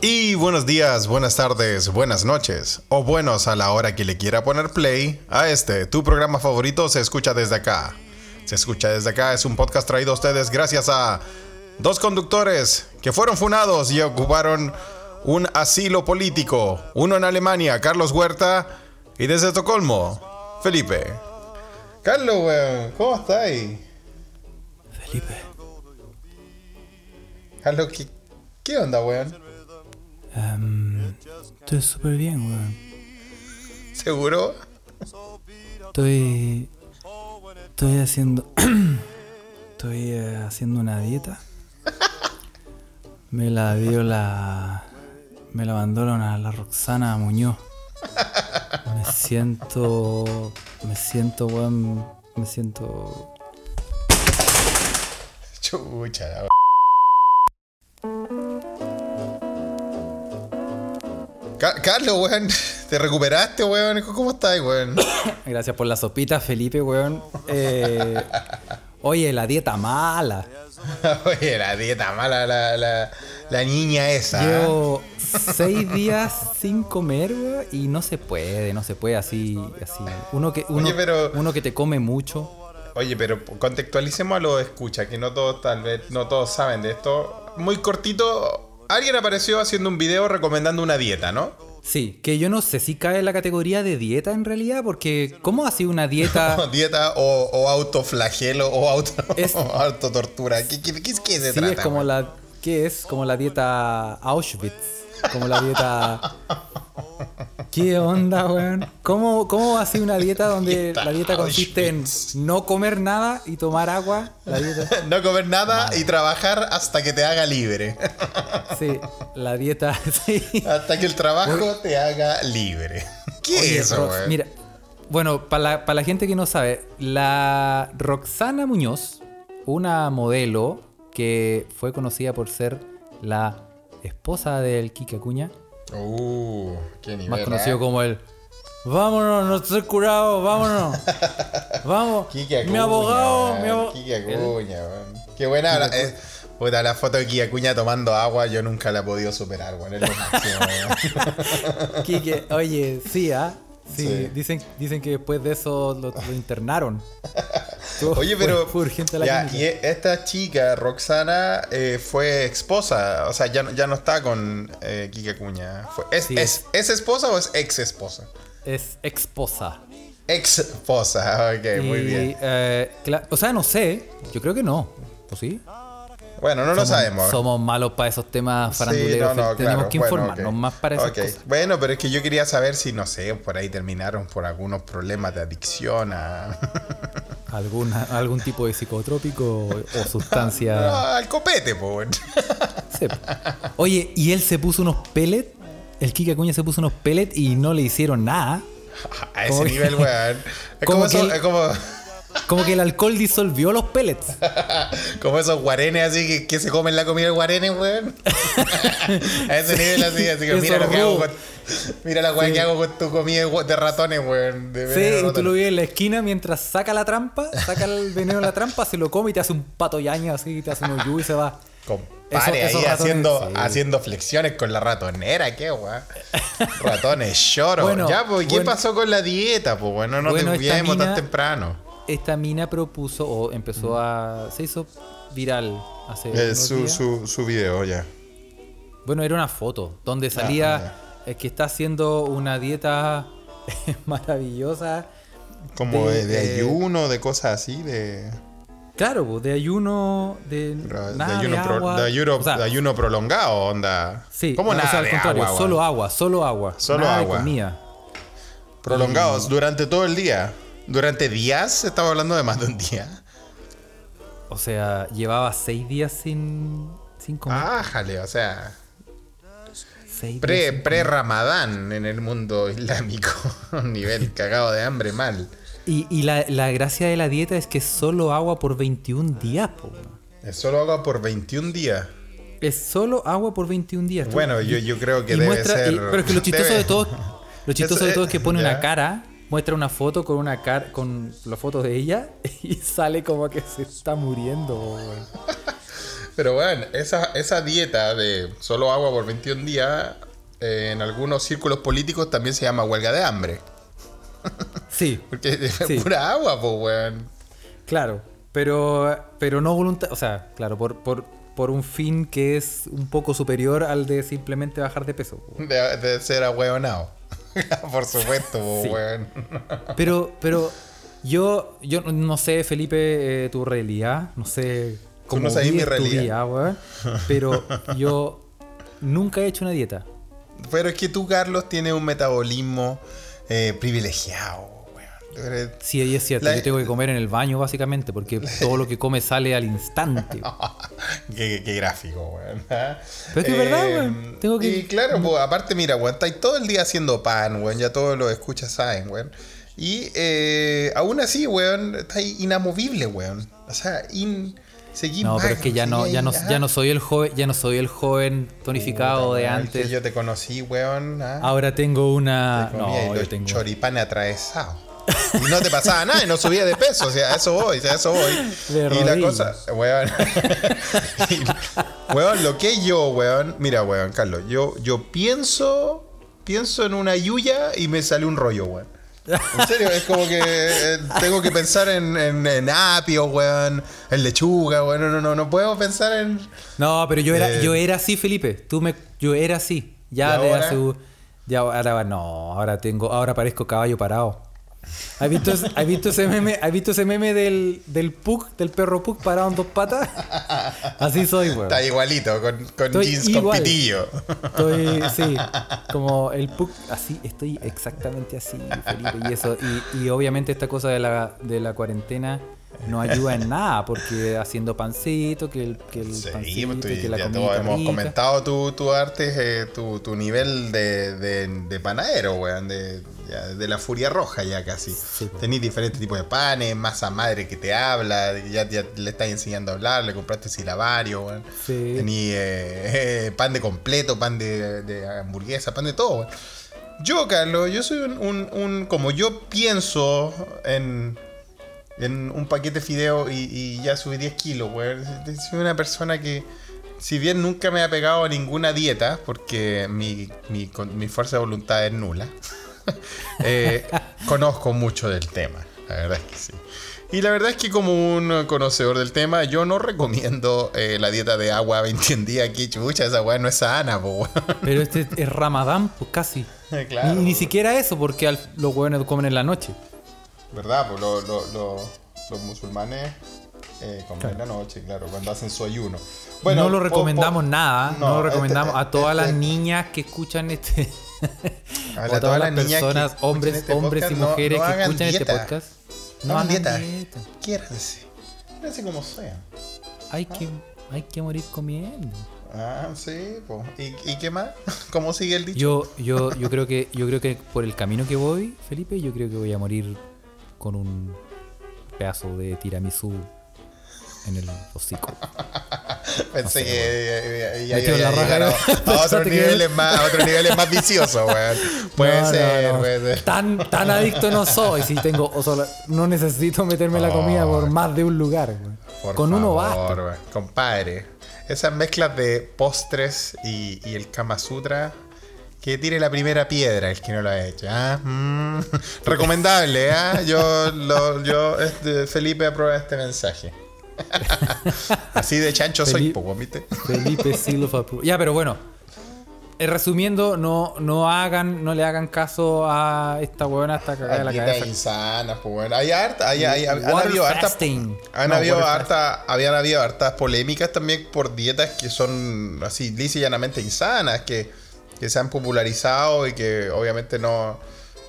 Y buenos días, buenas tardes, buenas noches, o buenos a la hora que le quiera poner play a este, tu programa favorito se escucha desde acá. Se escucha desde acá es un podcast traído a ustedes gracias a dos conductores que fueron funados y ocuparon un asilo político. Uno en Alemania, Carlos Huerta, y desde Estocolmo, Felipe. Carlos, weón, ¿cómo estáis? Felipe. Carlos, ¿qué, qué onda, weón? em, estoy súper bien, weón. ¿Seguro? Estoy. Estoy haciendo. estoy eh, haciendo una dieta. Me la dio la. Me la mandó la, la Roxana Muñoz. Me siento. Me siento, weón. Me siento. Chucha, la Ca- Carlos, weón, ¿te recuperaste, weón? ¿Cómo estás, weón? Gracias por la sopita, Felipe, weón. Eh, oye, la dieta mala. Oye, la dieta mala, la, la, la niña esa. ¿eh? Seis días sin comer, weón, y no se puede, no se puede así, así. Uno que, uno, Oye, pero- uno que te come mucho. Oye, pero contextualicemos a los escucha, que no todos, tal vez, no todos saben de esto. Muy cortito, alguien apareció haciendo un video recomendando una dieta, ¿no? Sí, que yo no sé si cae en la categoría de dieta en realidad, porque ¿cómo así una dieta? dieta o, o autoflagelo o auto, Es- o autotortura. ¿Qué, qué, qué, qué se Sí, trata? es como la. ¿Qué es? Como la dieta Auschwitz. Como la dieta. ¿Qué onda, weón? ¿Cómo, ¿Cómo va a ser una dieta donde la dieta consiste en no comer nada y tomar agua? La dieta. No comer nada y trabajar hasta que te haga libre. Sí, la dieta. Sí. hasta que el trabajo te haga libre. ¿Qué Oye, es eso, Rox, weón? Mira, bueno, para la, para la gente que no sabe, la Roxana Muñoz, una modelo que fue conocida por ser la esposa del Kike Acuña, Uh, qué nivel. más ¿eh? conocido como el Vámonos, no estoy curado, vámonos. Vamos. Kike Acuña. mi abogado, weón, mi abogado. Kike Acuña, weón. Qué buena. la- eh, puta, la foto de Kike Acuña tomando agua, yo nunca la he podido superar, weón. Es lo máximo. Kike, oye, sí, ¿ah? Sí, Sí. Dicen, dicen que después de eso lo, lo internaron. Oye, fue- pero. fue urgente la ya, clínica. y e- esta chica, Roxana, eh, fue esposa. O sea, ya, no- ya no está con eh, Kike. Fue- ¿es, Sí. es, ¿Es esposa o es ex esposa? Es esposa. Ex esposa, ok, muy Y, bien. eh, o sea, no sé. Yo creo que no. ¿O sí? Bueno, no lo sabemos. Somos malos para esos temas Sí, faranduleros. no, no, Tenemos claro. que Bueno, informarnos más para esas Ok. cosas. Bueno, pero es que yo quería saber si, no sé, por ahí terminaron por algunos problemas de adicción a... Alguna, algún tipo de psicotrópico o, o sustancia. No, al copete, po. Sí. Oye, y él se puso unos pellets. El Kike Acuña se puso unos pellets y no le hicieron nada. A ese nivel, weón. Es como como, que el- alcohol disolvió los pellets. como esos guarenes así que, que se comen la comida del guarene, weón. a ese nivel así, así que Eso mira lo que hago con, Mira la weá que hago con tu comida de de ratones, weón. de de Sí, y tú lo ves en la esquina mientras saca la trampa, saca el veneno de la trampa, se lo come y te hace un pato yaña así, te hace un hoyo y se va. Compadre, Eso- ahí ratones, haciendo, sí. haciendo flexiones con la ratonera, qué weá. Ratones lloro. Bueno, ya, pues, ¿qué bueno. pasó con la dieta? Pues bueno, no Bueno, te tan temprano. Esta mina propuso o empezó a. se hizo viral hace. Eh, unos su, días. su, su video, ya. Bueno, era una foto donde salía Ah, es que está haciendo una dieta maravillosa. Como De- de, de eh, ayuno, de cosas así, de, Claro, pues, de ayuno, de, de nada de ayuno, pro- agua. de ayuno- O sea, de ayuno prolongado, onda. Sí, ¿Cómo no, o nada sea, al de contrario, agua, solo agua, solo agua. Solo nada de agua. comida. Prolongados durante todo el día. Durante días, estaba hablando de más de un día. O sea, llevaba seis días sin, sin comer. Ájale, o sea, pre, pre Ramadán en el mundo islámico. Un nivel cagado de hambre mal. Y, y la, la gracia de la dieta es que es solo agua por 21 días, po. Es solo agua por 21 días. Es solo agua por 21 días. Tú- Bueno, yo, yo creo que y debe muestra- ser. y- pero es que lo chistoso debe- de todo, lo chistoso Eso de todo es- es que pone ya. una cara muestra una foto con una cara, con la foto de ella y sale como que se está muriendo. Pero bueno, esa, esa dieta de solo agua por 21 días, eh, en algunos círculos políticos también se llama huelga de hambre. Sí, Porque es Sí. pura agua, pues, weón. claro. Pero, pero no voluntario. O sea, claro, por, por, por un fin que es un poco superior al de simplemente bajar de peso. De, de ser ahueonado. por supuesto, pues, Sí. weón. Pero, pero yo, yo no sé, Felipe, eh, tu realidad, no sé cómo no sabes mi vives tu realidad. día, weón, pero yo nunca he hecho una dieta. Pero es que tú, Carlos, tienes un metabolismo eh, privilegiado, eres- Sí, ahí es cierto, La- yo tengo que comer en el baño básicamente, porque todo lo que come sale al instante. qué, qué gráfico, weón. ¿ah? Pero es que es verdad, weón. Tengo que- Y claro, pues, aparte, mira, weón, estáis todo el día haciendo pan, weón. Ya todos los escuchas saben, weón. Y eh, aún así, weón, estáis inamovible, weón. O sea, in, No, pero es que ya no, ya no, ya no soy el joven, ya no soy el joven tonificado de weón, que antes. Yo te conocí, weón. ¿ah? Ahora tengo una. Te comías No, los yo tengo. choripanes atravesados. Y no te pasaba nada y no subía de peso. O sea, a eso voy, o sea, a eso voy. De y la cosa, weón. y- weón, lo que yo, weón. Mira, weón, Carlos, yo, yo pienso. Pienso en una yuya y me sale un rollo, weón. En serio, es como que eh, tengo que pensar en, en, en apio, weón, en lechuga, weón. No, no, no, no puedo pensar en. No, pero yo era, Eh. yo era así, Felipe. Tú me, yo era así. Ya hace. u- Ya ahora no, ahora tengo, ahora parezco caballo parado. ¿Has visto, ¿has visto ese meme? ¿Has visto ese meme del, del pug, del perro pug parado en dos patas? Así soy, weón. Está igualito, con, con Estoy jeans con igual. pitillo. Estoy, sí, como el pug, así, estoy exactamente así, Felipe. Y eso, y, y obviamente esta cosa de la, de la cuarentena no ayuda en nada, porque haciendo pancito, que el, que el Sí, pancito, pues, tú- que la ya todos hemos rica. comentado tu, tu arte, eh, tu, tu nivel de, de, de panadero, weón, de, de la furia roja ya casi. Sí, pues. Tenís diferentes tipos de panes, masa madre que te habla, ya, ya le estás enseñando a hablar, le compraste silabario, weón. Sí. Tenís eh, eh, pan de completo, pan de, de hamburguesa, pan de todo, weón. Yo, Carlos, yo soy un, un- un- como yo pienso en, en un paquete de fideo y, y ya subí 10 kilos, weón. Soy una persona que, si bien nunca me ha pegado a ninguna dieta, porque mi, mi, con- mi fuerza de voluntad es nula, eh, conozco mucho del tema, la verdad es que sí. Y la verdad es que como un conocedor del tema, yo no recomiendo eh, la dieta de agua 21 días aquí, chucha, esa weá no es sana, po. Pero este es Ramadán, pues casi. Claro. Ni, ni siquiera eso, porque al- los hueones comen en la noche. ¿Verdad? Pues lo- lo- lo- los musulmanes eh, comen en la noche, claro, cuando hacen su ayuno. no lo po- recomendamos po- nada, no, lo este- recomendamos a todas las este- niñas que escuchan este. A o la- a todas las personas, hombres, este hombres y podcast, mujeres no que escuchan este podcast. No hagan dieta. dieta. Quiéranse. Quiéranse como sea. Hay que, hay que morir comiendo. Ah, sí, pues. ¿Y, ¿Y qué más? ¿Cómo sigue el dicho? Yo, yo, yo creo que, yo creo que por el camino que voy, Felipe, yo creo que voy a morir con un pedazo de tiramisú en el hocico. Pensé sé, que ya a otros niveles más, a otros niveles más viciosos, weón. Puede No, ser, no. puede ser. Tan, tan adicto no soy. Si tengo, o no necesito meterme la comida por más de un lugar. Con uno favor, basta. weón. Compadre. Esas mezclas de postres y, y el Kama Sutra. Que tire la primera piedra el que no lo ha hecho. ¿ah? Mm. Recomendable, ¿ah? Yo, lo, yo este, Felipe aprueba este mensaje. Así de chancho soy, Felipe- poco, ¿viste? Felipe Approval. Ya, pero bueno. Eh, resumiendo, no, no hagan, no le hagan caso a esta huevona hasta cagar de la cabeza. insanas, pues bueno. Hay harta, hay, hay- han habido hartas. fasting. Han No, habido harta, habían habido hartas polémicas también por dietas que son así lisa y llanamente insanas, que, que se han popularizado y que obviamente no,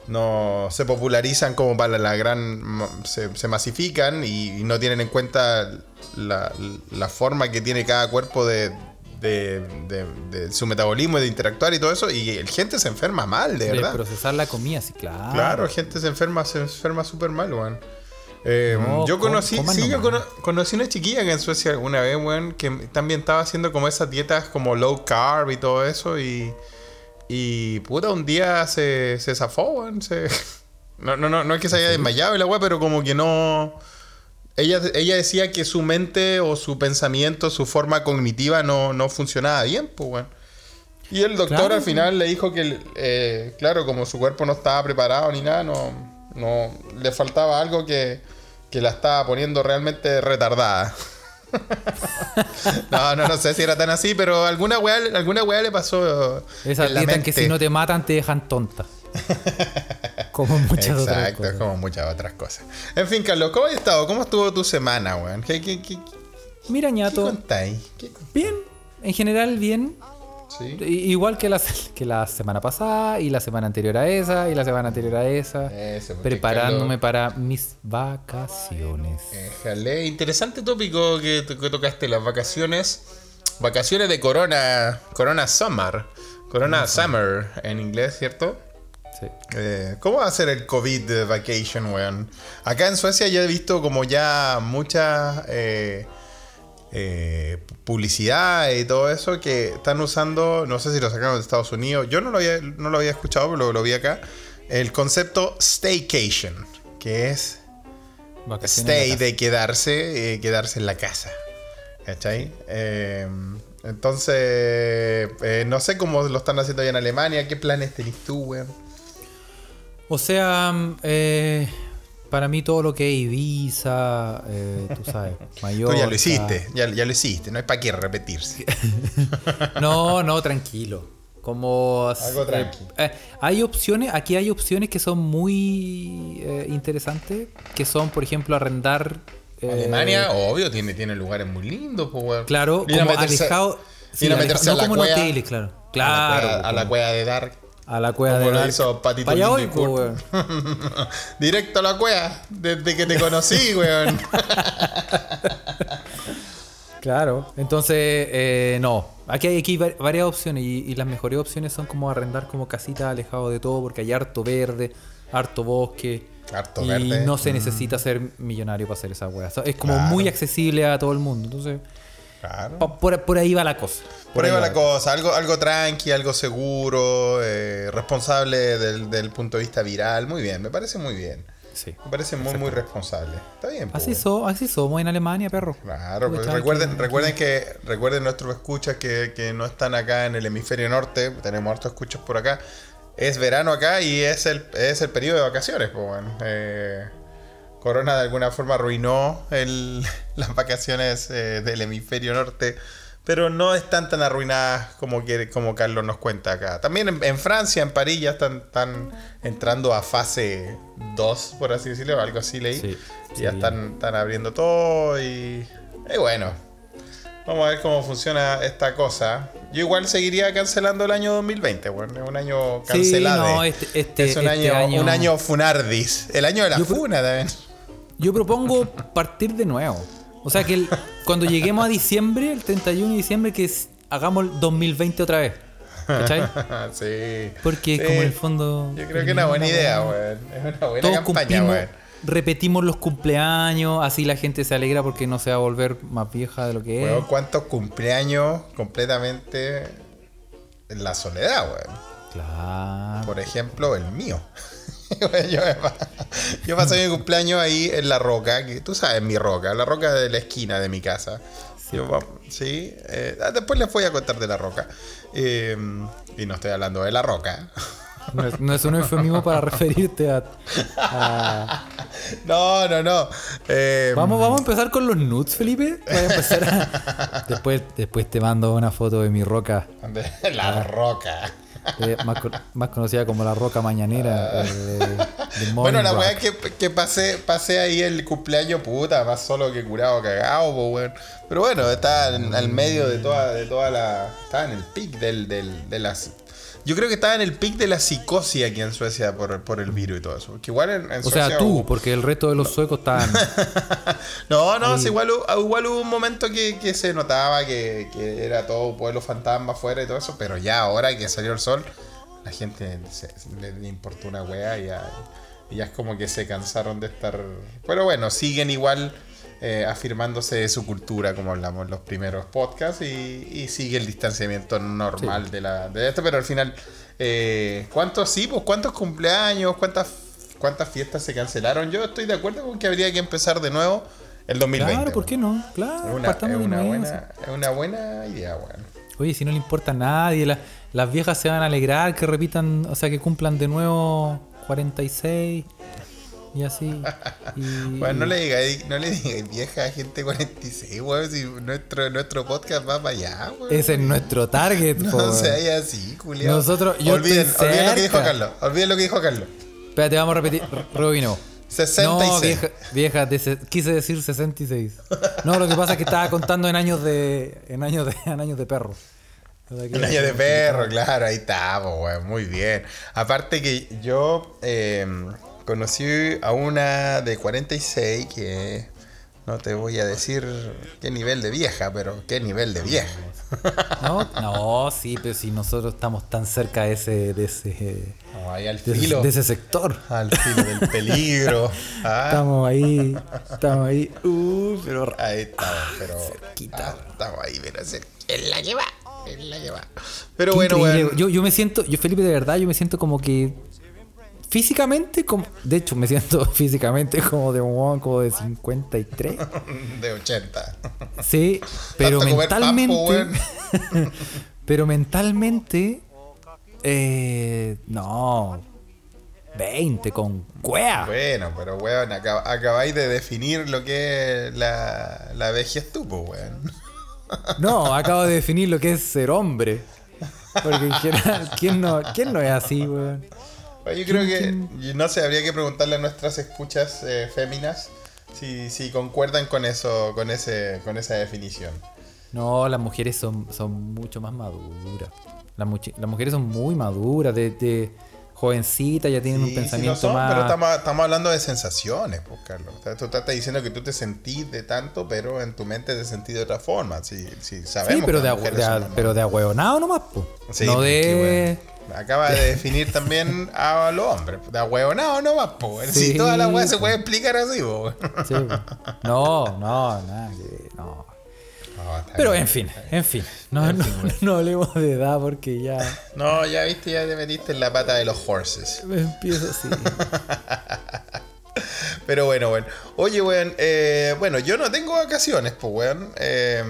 no se popularizan como para la gran. se, se masifican y, y no tienen en cuenta la, la forma que tiene cada cuerpo de. De, de- de su metabolismo y de interactuar y todo eso y el gente se enferma mal de De verdad procesar la comida, sí, claro. Claro, gente se enferma, se enferma súper mal, weón. Eh, No, yo conocí, sí, yo cono- conocí una chiquilla que en Suecia alguna vez, weón, que también estaba haciendo como esas dietas como low carb y todo eso y, y puta, un día se, se zafó, weón, se, No, no, no, no es que se haya desmayado y la weá, pero como que no. Ella, ella decía que su mente o su pensamiento, su forma cognitiva no, no funcionaba bien, pues, weón. Y el doctor Claro. al final le dijo que, eh, claro, como su cuerpo no estaba preparado ni nada, no, no le faltaba algo que, que la estaba poniendo realmente retardada. no, no, no sé si era tan así, pero alguna weá, alguna weá le pasó. Esa en la que si no te matan te dejan tonta. Como muchas otras Exacto, cosas. como muchas otras cosas. En fin, Carlos, ¿cómo has estado? ¿Cómo estuvo tu semana, weón? ¿Qué, qué, qué, Mira, ñato, contáis? ¿Qué con- bien. En general, bien. Sí. Igual que la, que la semana pasada, y la semana anterior a esa, y la semana anterior a esa. Porque preparándome para mis vacaciones. Éjale, interesante tópico que, que tocaste, las vacaciones. Vacaciones de Corona, Corona Summer. Corona Summer en inglés, ¿cierto? Sí. Eh, ¿Cómo va a ser el COVID vacation, weón? Acá en Suecia ya he visto como ya mucha eh, eh, publicidad y todo eso que están usando, no sé si lo sacaron de Estados Unidos, yo no lo había, no lo había escuchado, pero lo, lo vi acá, el concepto staycation, que es stay de quedarse, eh, quedarse en la casa. ¿Cachai? Eh, entonces, eh, no sé cómo lo están haciendo allá en Alemania, ¿qué planes tenés tú, weón? O sea, mm, eh, para mí todo lo que es Ibiza, eh, tú sabes, Mallorca. Tú ya lo hiciste, ya, ya lo hiciste, no hay para qué repetirse. No, no, tranquilo. Como Algo eh, tranqui. eh, hay opciones, aquí hay opciones que son muy eh, interesantes, que son, por ejemplo, arrendar. eh, Alemania, obvio, tiene, tiene lugares muy lindos, pues. Claro, como alejado. sí, ir a aleja- meterse no a la como en hoteles, claro. A la Claro. cueva- a la cueva de Dark. A la cueva como de lo hizo Patito Pa' allá voy, Lindecourt. po, weón. Directo a la cueva, desde que te conocí, weón. Claro, entonces, eh, no. Aquí hay, aquí hay varias opciones y, y las mejores opciones son como arrendar como casitas alejado de todo porque hay harto verde, harto bosque. Harto y verde. no se necesita ser millonario para hacer esa sea, es como Claro. muy accesible a todo el mundo. Entonces, Claro. por, por ahí va la cosa. Por ahí va la cosa, algo, algo tranqui, algo seguro, eh, responsable del, del punto de vista viral. Muy bien, me parece muy bien. Sí. Me parece muy, muy responsable. Está bien. po, Así, so- así somos en Alemania, perro. Claro, pues recuerden, recuerden que recuerden nuestros escuchas que, que no están acá en el hemisferio norte, tenemos hartos escuchas por acá. Es verano acá y es el, es el periodo de vacaciones, pues bueno. Eh, Corona de alguna forma arruinó el- las vacaciones eh, del hemisferio norte, pero no están tan arruinadas como, como Carlos nos cuenta acá. También en, en Francia, en París, ya están, están entrando a fase 2, por así decirlo, algo así leí. Sí, ya sí. están, están abriendo todo y, y bueno. Vamos a ver cómo funciona esta cosa. Yo igual seguiría cancelando el año 2020, bueno, es un año Sí, cancelado. no, este- este- es un, este año, año- un año funardis. El año de la Yo funa también. Yo propongo partir de nuevo. O sea, que el- cuando lleguemos a diciembre, el 31 de diciembre, que es- hagamos el 2020 otra vez. ¿Cachai? sí. Porque Sí. como en el fondo... Yo creo que es una buena idea, weón. Es una buena Todos campaña, weón. repetimos los cumpleaños, así la gente se alegra porque no se va a volver más vieja de lo que es. ¿cuántos cumpleaños completamente en la soledad, weón? Claro. Por ejemplo, el mío. yo, pasé mi cumpleaños ahí en la roca, que tú sabes mi roca, la roca de la esquina de mi casa. Yo, sí, eh, ah, después les voy a contar de la roca. Eh, y no estoy hablando de la roca. No es, no es un eufemismo para referirte a... a- No, no, no. Eh, Vamos, vamos a empezar con los nudes, Felipe. Voy a empezar a- Después, después te mando una foto de mi roca. de la roca. Eh, más, más conocida como la roca mañanera. eh, de- de Bueno, la weá que, que pasé, pasé ahí el cumpleaños, puta, más solo que curado, cagado, po, weón. Pero bueno, está en- al medio de toda, de toda la. Estaba en el pic del, del, de las. Yo creo que estaba en el pic de la psicosis aquí en Suecia por, por el virus y todo eso. Que igual en, en O Suecia sea, tú, hubo- porque el resto de los suecos estaban. No, no, sí, igual, hubo- igual hubo un momento que, que se notaba que, que era todo un pueblo fantasma afuera y todo eso, pero ya ahora que salió el sol, la gente se- le, le importó una wea y ya, y ya es como que se cansaron de estar... Pero bueno, siguen igual eh, afirmándose de su cultura, como hablamos en los primeros podcasts, y, y sigue el distanciamiento normal de, la, de esto, pero al final, eh, ¿cuántos sí? Pues, ¿Cuántos cumpleaños? ¿Cuántas cuántas fiestas se cancelaron. Yo estoy de acuerdo con que habría que empezar de nuevo el 2020. Claro, ¿por qué no? Claro, Es una, es buena, es una buena idea, weón. Oye, si no le importa a nadie, la- las viejas se van a alegrar que repitan, o sea, que cumplan de nuevo 46 y así. Y, Bueno, no le digáis, no le digáis vieja gente 46, weón, si nuestro, nuestro podcast va para allá, weón. Ese es nuestro target, No weón. seas así, culiao. Nosotros- yo olviden, estoy olviden lo que dijo. Carlos. Olviden lo que dijo Carlos. Espérate, vamos a repetir. Rebobino. 66. No, vieja, vieja de se- quise decir 66. No, lo que pasa es que estaba contando en años de en años de en años de perro. Sea Un año de perro, claro, ahí está, po, weón, muy bien. Aparte que yo eh, conocí a una de 46 que no te voy a decir qué nivel de vieja, pero qué nivel de vieja. No, no, sí, pero si nosotros estamos tan cerca de ese de ese No, ahí al de, ese- filo, de ese sector. al filo del peligro. Ah, Estamos ahí, estamos ahí. Uh, pero ahí estamos, pero Cerquita, ah, estamos ahí, pero es la que va, es la que va. Pero Qué bueno, weón. Yo, yo me siento, yo Felipe, de verdad, yo me siento como que físicamente, como, de hecho, me siento físicamente como de un como de 53. de 80. Sí, pero papo, mentalmente. pero mentalmente. Eh, no. 20 con cuea. Bueno, pero weón, acab- acabáis de definir lo que es la, la vejez tú, pues, weón. No, acabo de definir lo que es ser hombre. Porque en general, ¿quién no, quién no es así, weón? Yo creo que, no sé, habría que preguntarle a nuestras escuchas eh, féminas si, si concuerdan con eso, con ese, con esa definición. No, las mujeres son, son mucho más maduras. Las, mujeres son muy maduras, de, de jovencitas, ya tienen Sí, un sí lo pensamiento son, más. pero estamos, estamos hablando de sensaciones, pues, Carlos. Tú estás diciendo que tú te sentís de tanto, pero en tu mente te sentís de otra forma. Sí, sí, sabemos sí, pero que de, mujeres de, a- pero de ahueonado nomás. Sí, no porque, de. bueno, acaba de definir también a los hombres. De ahueonado no más, po. Sí, si toda la weá se puede explicar así, po. Sí, no, no, nada, no. No, Pero bien. en fin, en fin. No, no, no hablemos de edad porque ya No, ya viste, ya te metiste en la pata de los horses. empiezo así. Pero bueno, bueno. Oye, weón, eh, bueno, yo no tengo vacaciones, pues, weón. Eh,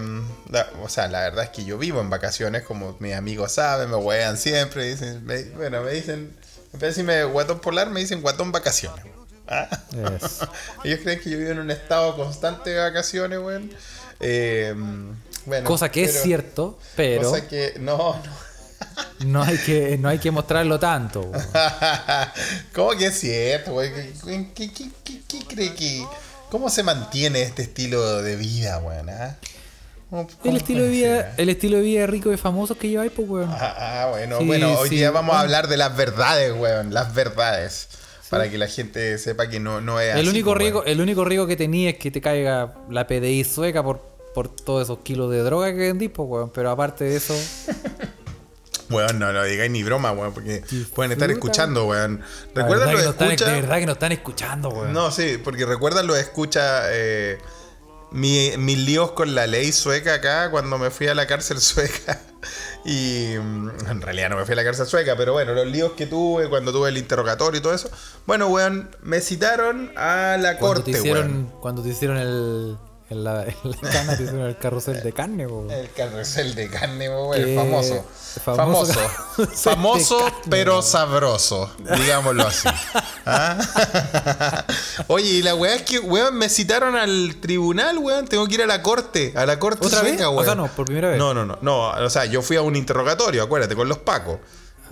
la- o sea, la verdad es que yo vivo en vacaciones, como mis amigos saben, me wean siempre. Dicen, me- bueno, me dicen, en vez de decirme guatón polar, me dicen guatón vacaciones. Ah. Ellos creen que yo vivo en un estado constante de vacaciones, weón. Eh, bueno, Cosa que es cierto, pero Cosa que, no, no. No hay que, no hay que mostrarlo tanto. ¿Cómo que es cierto, güey? ¿Qué, qué, qué, qué- cree que.? ¿Cómo se mantiene este estilo de vida, weón? ah? ¿Cómo- cómo El estilo de vida, el estilo de vida rico y famoso que lleváis, pues, weón. Ah, ah, bueno, Sí, bueno, hoy sí, día vamos a hablar de las verdades, weón. Las verdades. Para que la gente sepa que no, no es El así, único pues, riesgo, weón. el único riesgo que tenía es que te caiga la PDI sueca por, por todos esos kilos de droga que vendís, pues, weón. Pero aparte de eso, Weón, no lo digáis ni broma, weón, porque pueden estar escuchando, weón. la ¿Recuerdan verdad lo están- escucha? de verdad que nos están escuchando, weón. No, sí, porque recuerdan lo escucha eh, mi- mis líos con la ley sueca acá cuando me fui a la cárcel sueca. Y mm, en realidad no me fui a la cárcel sueca, pero bueno, los líos que tuve cuando tuve el interrogatorio y todo eso. Bueno, weón, me citaron a la cuando corte, te hicieron, weón. cuando te hicieron el, en la, en la hicieron el carrusel de carne, weón. El carrusel de carne, weón, Que- famoso. famoso Famoso. carne, pero sabroso. Digámoslo así. ¿Ah? Oye, y la weá es que, weón, me citaron al tribunal, weón. Tengo que ir a la corte. A la corte ¿Otra vez? sueca, O sea, no, por primera vez. No, no, no. No, o sea, yo fui a un interrogatorio, acuérdate, con los pacos.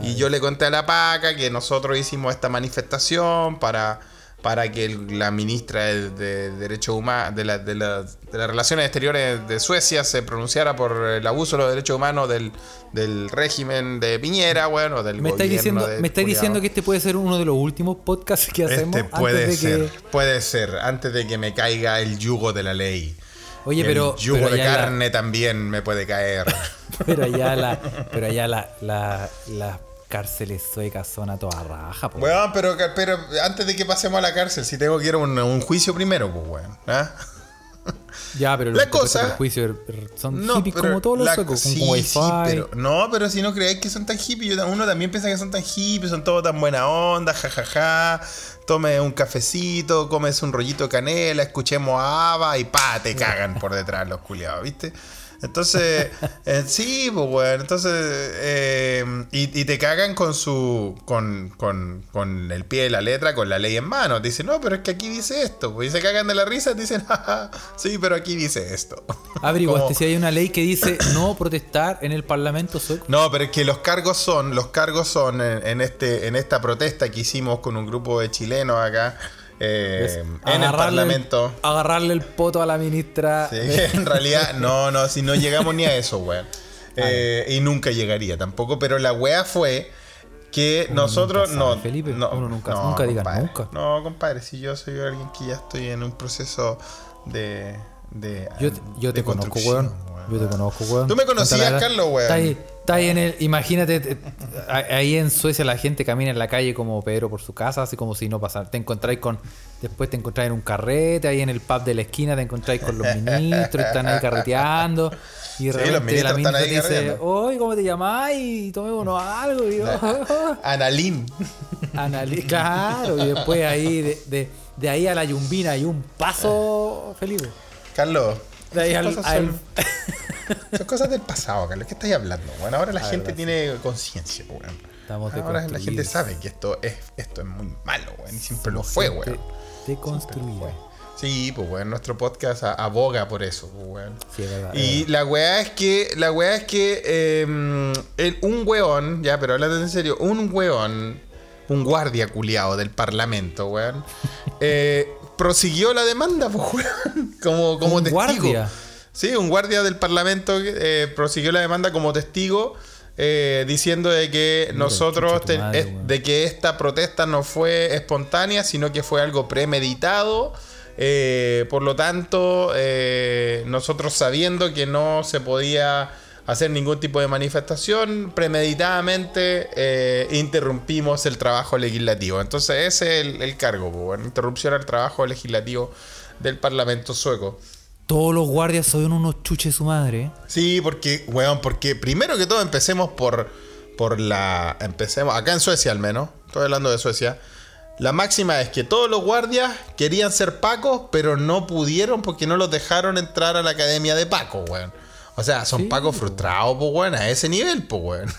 Y yo le conté a la paca que nosotros hicimos esta manifestación para, para que el- la ministra de, de Derechos Humanos, de, la- de, la- de las Relaciones Exteriores de Suecia se pronunciara por el abuso de los derechos humanos del, del régimen de Piñera, bueno, del Me gobierno diciendo, de me estáis diciendo que este puede ser uno de los últimos podcasts que hacemos Este puede antes de ser, que. puede ser, antes de que me caiga el yugo de la ley. Oye, el pero. yugo pero de allá la- carne también me puede caer. pero allá la, pero allá la, la- las cárceles suecas son a toda raja. Weón, pero, pero antes de que pasemos a la cárcel, si tengo que ir a un, un juicio primero, pues, weón. ¿ah? ya, pero la cosa- son No, hippies pero como todos los la- suecos, con sí, wifi. sí, pero, no, pero si no creéis que son tan hippies, yo- uno también piensa que son tan hippies, son todos tan buena onda, jajaja, tome un cafecito, comes un rollito de canela, escuchemos a Ava y pa, te cagan por detrás los culiados, ¿viste? Entonces, eh, sí, pues, bueno, entonces, eh, y, y, te cagan con su, con, con, con, el pie de la letra, con la ley en mano. Te dicen, no, pero es que aquí dice esto. Pues, y se cagan de la risa, te dicen, sí, pero aquí dice esto. Averiguaste si hay una ley que dice no protestar en el Parlamento sueco. No, pero es que los cargos son, los cargos son en, en este, en esta protesta que hicimos con un grupo de chilenos acá. Eh, en el Parlamento. Agarrarle el poto a la ministra. Sí, en realidad, no, no, si no llegamos ni a eso, weón. Eh, y nunca llegaría tampoco, pero la wea fue que Uno nosotros nunca sabe, no, Felipe, no, uno nunca- no, nunca diga compadre. nunca. No, compadre, si yo soy alguien que ya estoy en un proceso de de, Yo te, yo te conozco, weón. Yo te conozco, weón. Tú me conocías, Carlos, weón. Está ahí, está ahí en el. Imagínate, te- ahí en Suecia la gente camina en la calle como Pedro por su casa, así como si no pasara. Te encontráis con. Después te encontráis en un carrete, ahí en el pub de la esquina te encontráis con los ministros, están ahí carreteando. Y de Sí, repente los ministros la están ministra te dice, oye, ¿cómo te llamáis? Tomémonos algo. Y yo, Analín. Anali- claro, y después ahí, de, de, de ahí a la yumbina hay un paso, Felipe. Carlos. De ahí esas al, cosas al- son, son cosas del pasado, Carlos. ¿Qué estáis hablando? Bueno, ahora la, La gente verdad, tiene conciencia, weón. Estamos Ahora la gente sabe que esto es, esto es muy malo, weón. Y siempre lo fue, weón. Deconstruida. Sí, pues weón, nuestro podcast aboga por eso, pues weón. Sí, es verdad. Y es la weá es que, la weá es que eh, el- un weón, ya, pero hablando en serio, un weón, un guardia culiado del parlamento, weón, eh, prosiguió la demanda, pues como, como ¿Un testigo. guardia? Sí, un guardia del parlamento eh, prosiguió la demanda como testigo. eh, diciendo de que nosotros chucha tu te- madre, es- weón. de que esta protesta no fue espontánea sino que fue algo premeditado eh, por lo tanto eh, nosotros sabiendo que no se podía hacer ningún tipo de manifestación premeditadamente eh, interrumpimos el trabajo legislativo entonces ese es el, el cargo bueno, interrupción al trabajo legislativo del parlamento sueco Todos los guardias son unos chuches su madre. ¿eh? Sí, porque, weón, porque primero que todo empecemos por, por la... Empecemos, acá en Suecia al menos, estoy hablando de Suecia, la máxima es que todos los guardias querían ser pacos, pero no pudieron porque no los dejaron entrar a la academia de pacos, weón. O sea, son Sí, pacos po. frustrados, pues, weón, a ese nivel, pues, weón.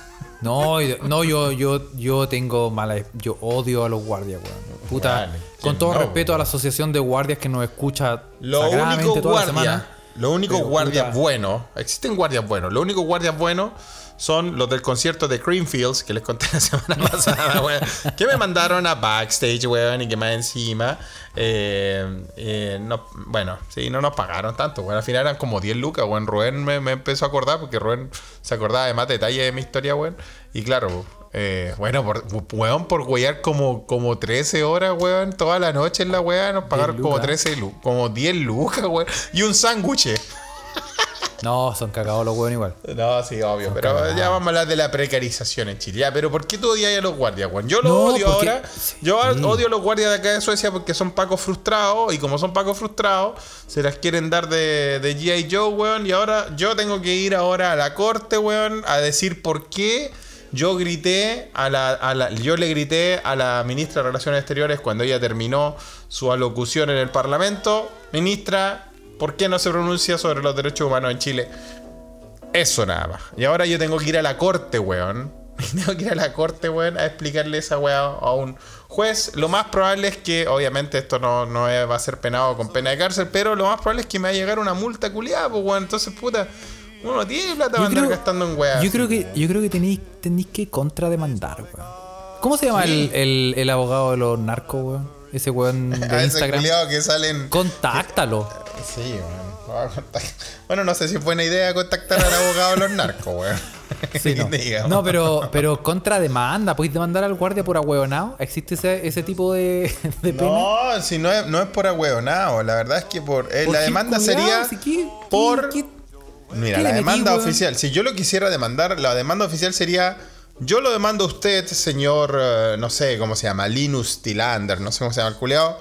No, no yo, yo, yo tengo mala. Yo odio a los guardias, weón. Puta. Vale, con ¿quién todo no, respeto a la asociación de guardias que nos escucha Lo único toda la guardia, semana. lo único guardias puta. buenos, existen guardias buenos, los únicos guardias buenos son los del concierto de Creamfields, que les conté la semana pasada, weón, que me mandaron a backstage, weón, y que más encima, eh, eh, no, bueno, sí, no nos pagaron tanto, weón, al final eran como 10 lucas, weón, Rubén me, me empezó a acordar, porque Rubén se acordaba de más detalles de mi historia, weón, y claro, eh, bueno, por, weón, por wear como, como 13 horas, weón, toda la noche en la weá, nos pagaron como lucas. 13 lu- como 10 lucas, weón, y un sándwich. No, son cagados los weón igual. No, sí, obvio, pero cagados. ya vamos a hablar de la precarización en Chile. Ya, pero ¿por qué tú odias a los guardias, weón? Yo lo No, odio porque- ahora. sí. Yo odio a los guardias de acá de Suecia porque son pacos frustrados y como son pacos frustrados, se las quieren dar de, de G.I. Joe, weón. Y ahora yo tengo que ir ahora a la corte, weón, a decir por qué yo grité a la, a la- yo le grité a la ministra de Relaciones Exteriores cuando ella terminó su alocución en el Parlamento. Ministra, ¿por qué no se pronuncia sobre los derechos humanos en Chile? Eso nada más. Y ahora yo tengo que ir a la corte, weón. Tengo que ir a la corte, weón, a explicarle esa weá a un juez. Lo más probable es que, obviamente, esto no, no va a ser penado con pena de cárcel, pero lo más probable es que me va a llegar una multa culiada, pues, weón. Entonces, puta, uno tiene plata para andar gastando en weá. yo creo que, yo creo que tenéis, tenéis que contrademandar, weón. ¿Cómo se llama Sí. el, el, el abogado de los narcos, weón? Ese weón de Instagram. que salen. Contáctalo. Sí, weón. Bueno, no sé si es buena idea contactar al abogado de los narcos, weón. Sí, no. No, pero, pero contrademanda. ¿Podéis demandar al guardia por ahueonado? ¿Existe ese, ese tipo de, de pena? No, si no es, no es por ahueonado. La verdad es que por. eh, ¿Por la demanda sería qué- por. qué- Mira, qué la metí, demanda oficial. Si yo lo quisiera demandar, la demanda oficial sería. Yo lo demando a usted, señor. eh, no sé cómo se llama. Linus Tilander, no sé cómo se llama el culeado.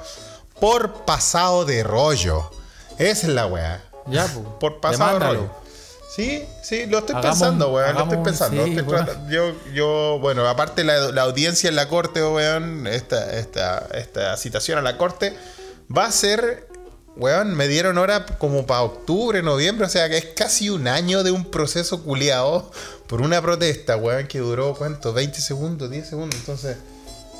Por pasado de rollo. Esa es la weá. Ya, pues. Por pasado de rollo. Sí, sí, lo estoy Hagamos- pensando, weón. Lo estoy pensando. sí, Estoy yo, yo, bueno, aparte la, la audiencia en la corte, weón, esta, esta, esta citación a la corte va a ser, weón, me dieron hora como para octubre, noviembre, o sea que es casi un año de un proceso culiado por una protesta, weón, que duró, ¿cuánto? 20 segundos, 10 segundos, entonces...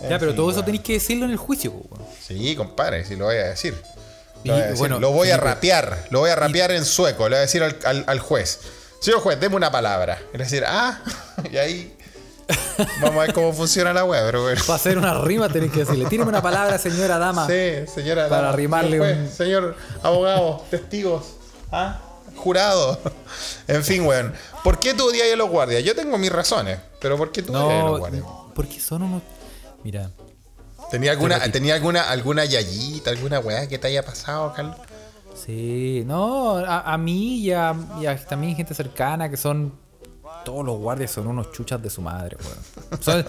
en Ya, pero fin, todo eso tenéis que decirlo en el juicio, weón. Sí, compadre, si lo voy a decir. Y, Lo, voy a, decir. bueno, Lo voy a rapear, lo voy a rapear en sueco, le voy a decir al, al- al juez. Señor juez, deme una palabra. Y a decir, ah, y ahí vamos a ver cómo funciona la web, pero bueno. Para hacer una rima tenéis que decirle, tíreme una palabra, señora dama. Sí, señora. Para dama, rimarle señor, juez, un- señor abogado, testigos, ah, jurado. En fin, weón. ¿Por qué tú odias a los guardias? Yo tengo mis razones, pero ¿por qué tú odias a los guardias? No, porque son unos... Mira, ¿Tenía alguna, ¿tenía alguna, alguna yayita, alguna weá que te haya pasado, Carlos? sí, no, a, a mí y a, y a también gente cercana que son... Todos los guardias son unos chuchas de su madre, weón. Son,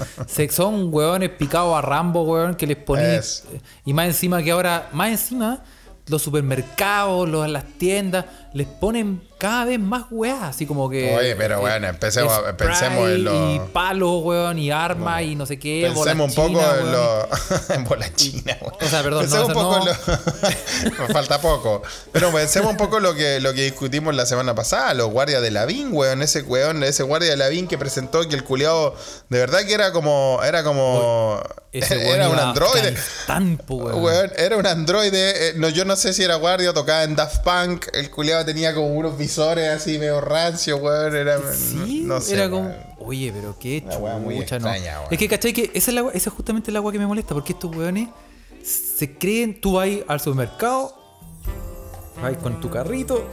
son weones picados a Rambo, weón, que les ponen... Es. Y más encima que ahora, más encima, los supermercados, los, las tiendas, les ponen cada vez más weas, así como que... Oye, pero bueno, empecemos spray pensemos en lo- Y palos, weón, y armas y no sé qué. Pensemos un poco en chinas, lo. en bola china, weón. O sea, perdón, Pensemos no, un poco en lo. Falta poco. Pero pensemos un poco lo que, lo que discutimos la semana pasada. Los guardias de Lavín, weón. Ese weón, ese guardia de Lavín que presentó que el culiado. De verdad que era como. Era como. Ese era un androide. Afganistán, po, weón. Weón, era un androide. eh, no, yo no sé si era guardia o tocaba en Daft Punk. El culiado tenía como unos visores así medio rancio, weón. Era. Sí, no sé. era como. Oye, pero qué muy chucha, no. extraña. Es que, ¿cachai? Que esa es, la, wea- esa es justamente la agua que me molesta, porque estos weones se creen, tú vas al supermercado, vas con tu carrito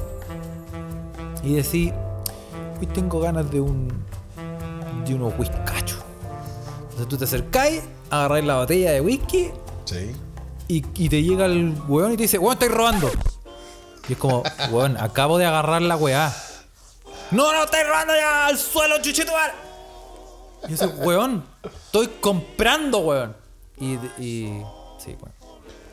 y decís, hoy tengo ganas de un. de unos whiskachos. Entonces tú te acercáis, agarráis la botella de whisky Sí. y, y te llega el weón y te dice, weón, estáis robando. Y es como, weón, acabo de agarrar la weá. No, no, estáis robando ya al suelo, chuchito. Y dice, weón, estoy comprando, weón. Y, y sí, weón.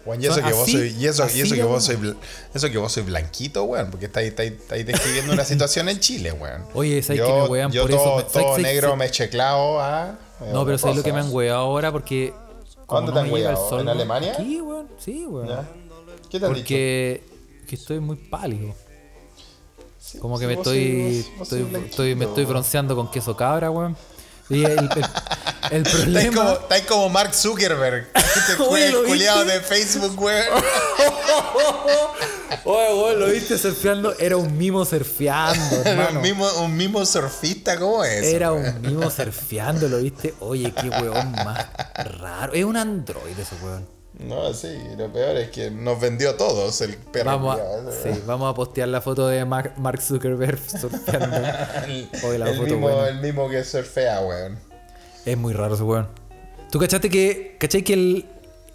Weón, y eso Son que vos soy, y eso, y eso que vos soy, bueno. eso que vos soy blanquito, weón, porque estáis, estáis, estáis describiendo una situación en Chile, weón. Oye, ¿sabes yo, que me wean yo por todo, eso? ¿Sabes- todo negro sabes- me checlao, ah. es No, pero ¿sabes lo que me han weado ahora? Porque. ¿Dónde no te han weado? ¿En. Alemania? Aquí, weón. Sí, weón. ¿Ya? ¿Qué te han dicho? Que estoy muy pálido. Sí, Como que sí, me estoy, me estoy bronceando con queso cabra, weón. Y el, el, el Estáis problema. como, estáis como Mark Zuckerberg, este Oye, ¿lo el culiado de Facebook, weón. Oye, weón, lo viste surfeando. Era un mimo surfeando, Era un mismo, un mismo surfista, ¿cómo es? Era un mimo surfeando, lo viste. Oye, qué weón más raro. Es un androide ese weón. No, sí, lo peor es que nos vendió a todos el perro. Vamos a, sí, vamos a postear la foto de Mark Zuckerberg surfeando. El, Oye, la el foto mismo, buena. el mismo que surfea, weón. Es muy raro ese weón. ¿Tú cachaste que, cachai que el,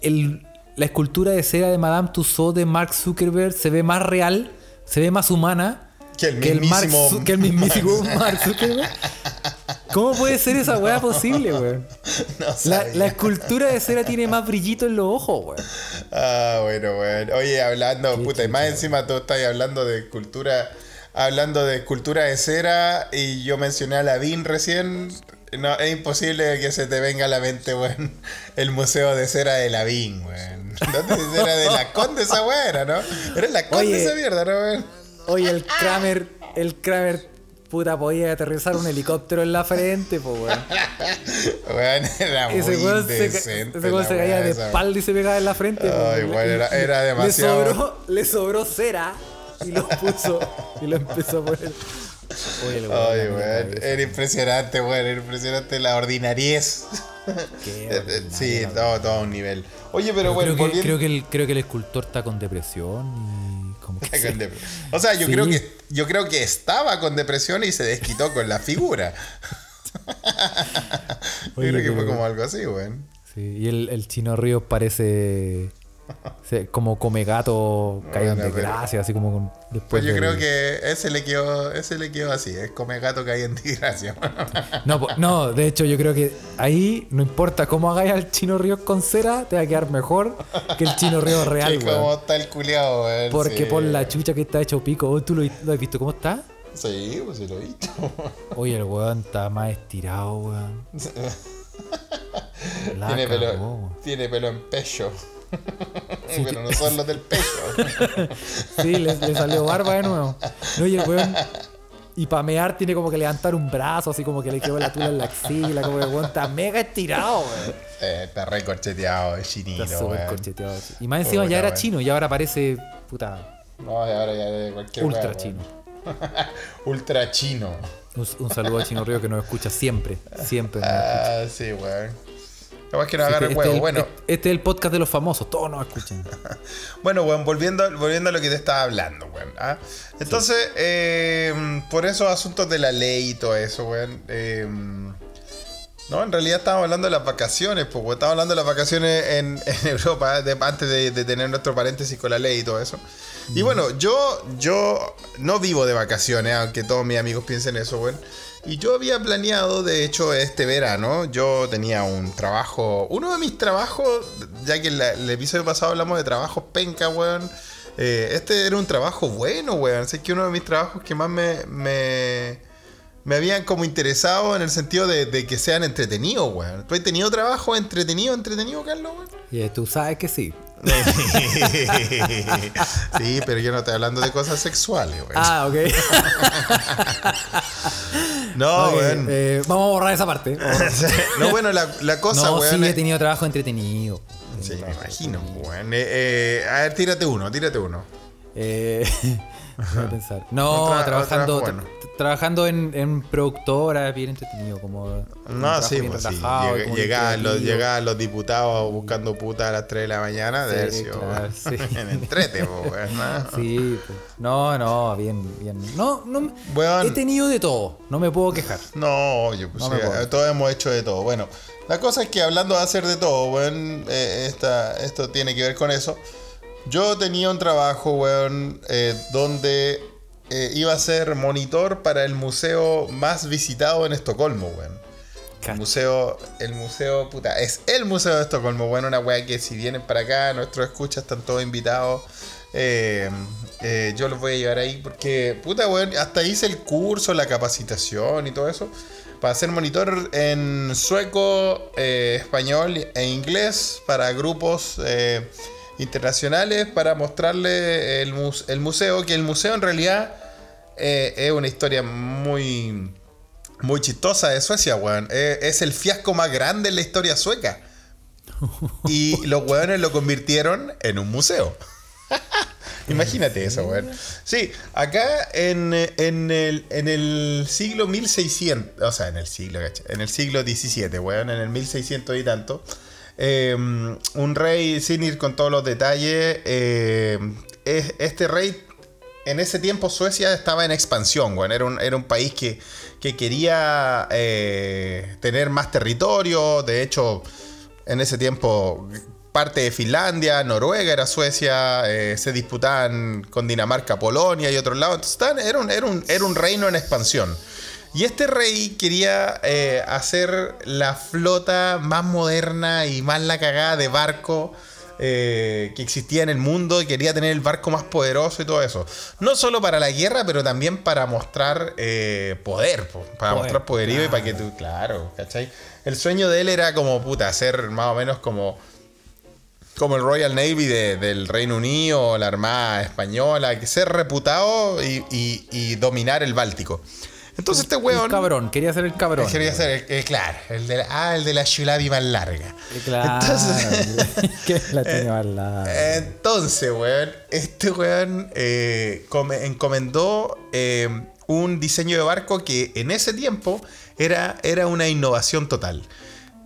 el- la escultura de cera de Madame Tussauds de Mark Zuckerberg se ve más real, se ve más humana Que el que el mismísimo Mark Zuckerberg? ¿Cómo puede ser esa weá posible, weón? No La, la escultura de cera tiene más brillito en los ojos, weón. Ah, bueno, bueno. Oye, hablando, Qué puta, y más encima tú estás hablando de escultura, hablando de escultura de cera y yo mencioné a Lavín recién. No, es imposible que se te venga a la mente, weón, el museo de cera de Lavín, weón. ¿Dónde era de la Conde esa weá era, no? Era la Conde Oye. esa mierda, ¿no, weón? Oye, el Kramer, el Kramer, puta, podía aterrizar un helicóptero en la frente, po, weón. Weón, era muy Ese weón se, weón caía de espalda y se pegaba en la frente. po, Ay, weón. bueno, era- Le- era le demasiado- sobró- Le sobró, cera y lo puso y lo empezó a poner. Oye, weón, Ay, weón, era impresionante, weón, era impresionante la ordinariez. Qué Eh, eh, Sí, todo, todo a un nivel. Oye, pero Pero bueno, creo, que, volviendo- creo, que el, creo que el escultor está con depresión O sea, yo Sí. creo que yo creo que estaba con depresión y se desquitó con la figura. Oye, yo creo que fue como algo así, weón. Sí, y el, el chino Ríos parece como come gato caído en pero- desgracia, así como con- después Pues yo creo que ese le quedó, ese le quedó así, es come gato hay en desgracia. No, no, de hecho yo creo que ahí no importa cómo hagáis al chino Ríos con cera, te va a quedar mejor que el chino Ríos real, weón. como está el culiao, weón. Porque sí. por la chucha que está hecho pico, Oh, ¿tú lo, lo has visto cómo está? Sí, pues sí lo he visto. Oye, el weón está más estirado, weón. Tiene, pelo, weón. tiene pelo en pecho. Pero no son los del pecho. Sí, le, le salió barba de nuevo. No, y el weón. Y para mear tiene como que levantar un brazo, así como que le quedó la tula en la axila, como que el weón está mega estirado, weón. Eh, está re corcheteado, es chinito, Está súper corcheteado. sí. Y más encima Puta, ya era weón. chino y ahora parece, puta, No, y ahora ya de cualquier ultra weón, chino. Ultra chino. Un, un saludo a Chino Río que nos escucha siempre, siempre. Ah, sí, weón. Capaz que no Así que agarre este, huevo. Bueno, este es el podcast de los famosos, todos nos escuchan. Bueno, weón, volviendo, volviendo a lo que te estaba hablando, weón. ¿ah? Entonces, eh, por esos asuntos de la ley y todo eso, weón. eh, no, en realidad estábamos hablando de las vacaciones, pues, weón. Estábamos hablando de las vacaciones en, en Europa, de- antes de, de tener nuestro paréntesis con la ley y todo eso. Y bueno, yo, yo no vivo de vacaciones, aunque todos mis amigos piensen eso, weón. Y yo había planeado, de hecho, este verano, yo tenía un trabajo, uno de mis trabajos, ya que en el episodio pasado hablamos de trabajos penca, weón. eh, este era un trabajo bueno, weón. Sé que uno de mis trabajos que más me, me, me habían como interesado en el sentido de, de que sean entretenidos, weón. ¿Tú has tenido trabajo entretenido, entretenido, Carlos, weón? Y eh, tú sabes que sí. sí, pero yo no estoy hablando de cosas sexuales, weón. Ah, ok. no, Ok, weón. eh, vamos a borrar esa parte. no, bueno, la, la cosa, no, weón. sí, he tenido trabajo entretenido. Sí, me imagino, weón. Eh, eh, a ver, tírate uno, tírate uno. Eh, déjame pensar. No, tra- trabajando, trabajando en, en productora, bien entretenido, como. No, sí, pues sí. Llega- los, llegaban los diputados buscando puta a las 3 de la mañana. De Sí, sido, claro, weón, sí. en entrete, pues. no, no, bien, bien. No, no, he tenido de todo, no me puedo quejar. No, oye, pues No sí, puedo. todos hemos hecho de todo. Bueno, la cosa es que hablando de hacer de todo, weón, eh, esta- esto tiene que ver con eso. Yo tenía un trabajo, weón, eh, donde eh, iba a ser monitor para el museo más visitado en Estocolmo, weón. El museo, el museo, puta, es el museo de Estocolmo, bueno, una weá que si vienen para acá, nuestros escuchas están todos invitados. Eh, eh, yo los voy a llevar ahí porque, puta, weón, hasta hice el curso, la capacitación y todo eso. Para ser monitor en sueco, eh, español e inglés para grupos internacionales para mostrarle el, mus- el museo, que el museo en realidad eh, es una historia muy muy chistosa de Suecia, weón. Eh, es el fiasco más grande en la historia sueca. Y los weones lo convirtieron en un museo. Imagínate eso, weón. Sí, acá en, en, el, en el siglo 1600, o sea, en el siglo. En el siglo XVII, weón, en el 1600 y tanto, eh, un rey, sin ir con todos los detalles, eh, es- este rey en ese tiempo Suecia estaba en expansión, weón. Era un, era un país que, que quería eh, tener más territorio. De hecho, en ese tiempo parte de Finlandia, Noruega era Suecia, eh, se disputaban con Dinamarca, Polonia y otros lados. Entonces, era, un, era, un, era un reino en expansión. Y este rey quería eh, hacer la flota más moderna y más la cagada de barco eh, que existía en el mundo y quería tener el barco más poderoso y todo eso. No solo para la guerra, pero también para mostrar eh, poder, po, para Poder, mostrar poderío y para que tú, claro, ¿cachai? El sueño de él era como, puta, hacer más o menos como como el Royal Navy de- del Reino Unido, la Armada Española, que ser reputado y, y- y dominar el Báltico. Entonces este El weón... cabrón, quería ser el cabrón. Quería ser, el- eh, claro, el de la, ah, el de la Shulabi más larga. Eh, Claro. Entonces, que la tenía más larga. entonces, weón, este weón eh, come- encomendó eh, un diseño de barco que en ese tiempo era, era una innovación total.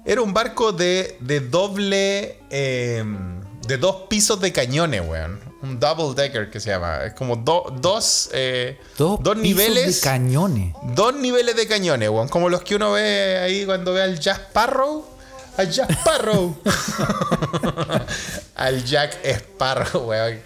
Era un barco de, de doble. De dos pisos de cañones, weón. Un double decker que se llama. Es como do- dos. eh, Dos, pisos niveles. de cañones. Dos niveles de cañones, weón. Como los que uno ve ahí cuando ve al Jack Sparrow. Al Jack Sparrow. al Jack Sparrow, weón.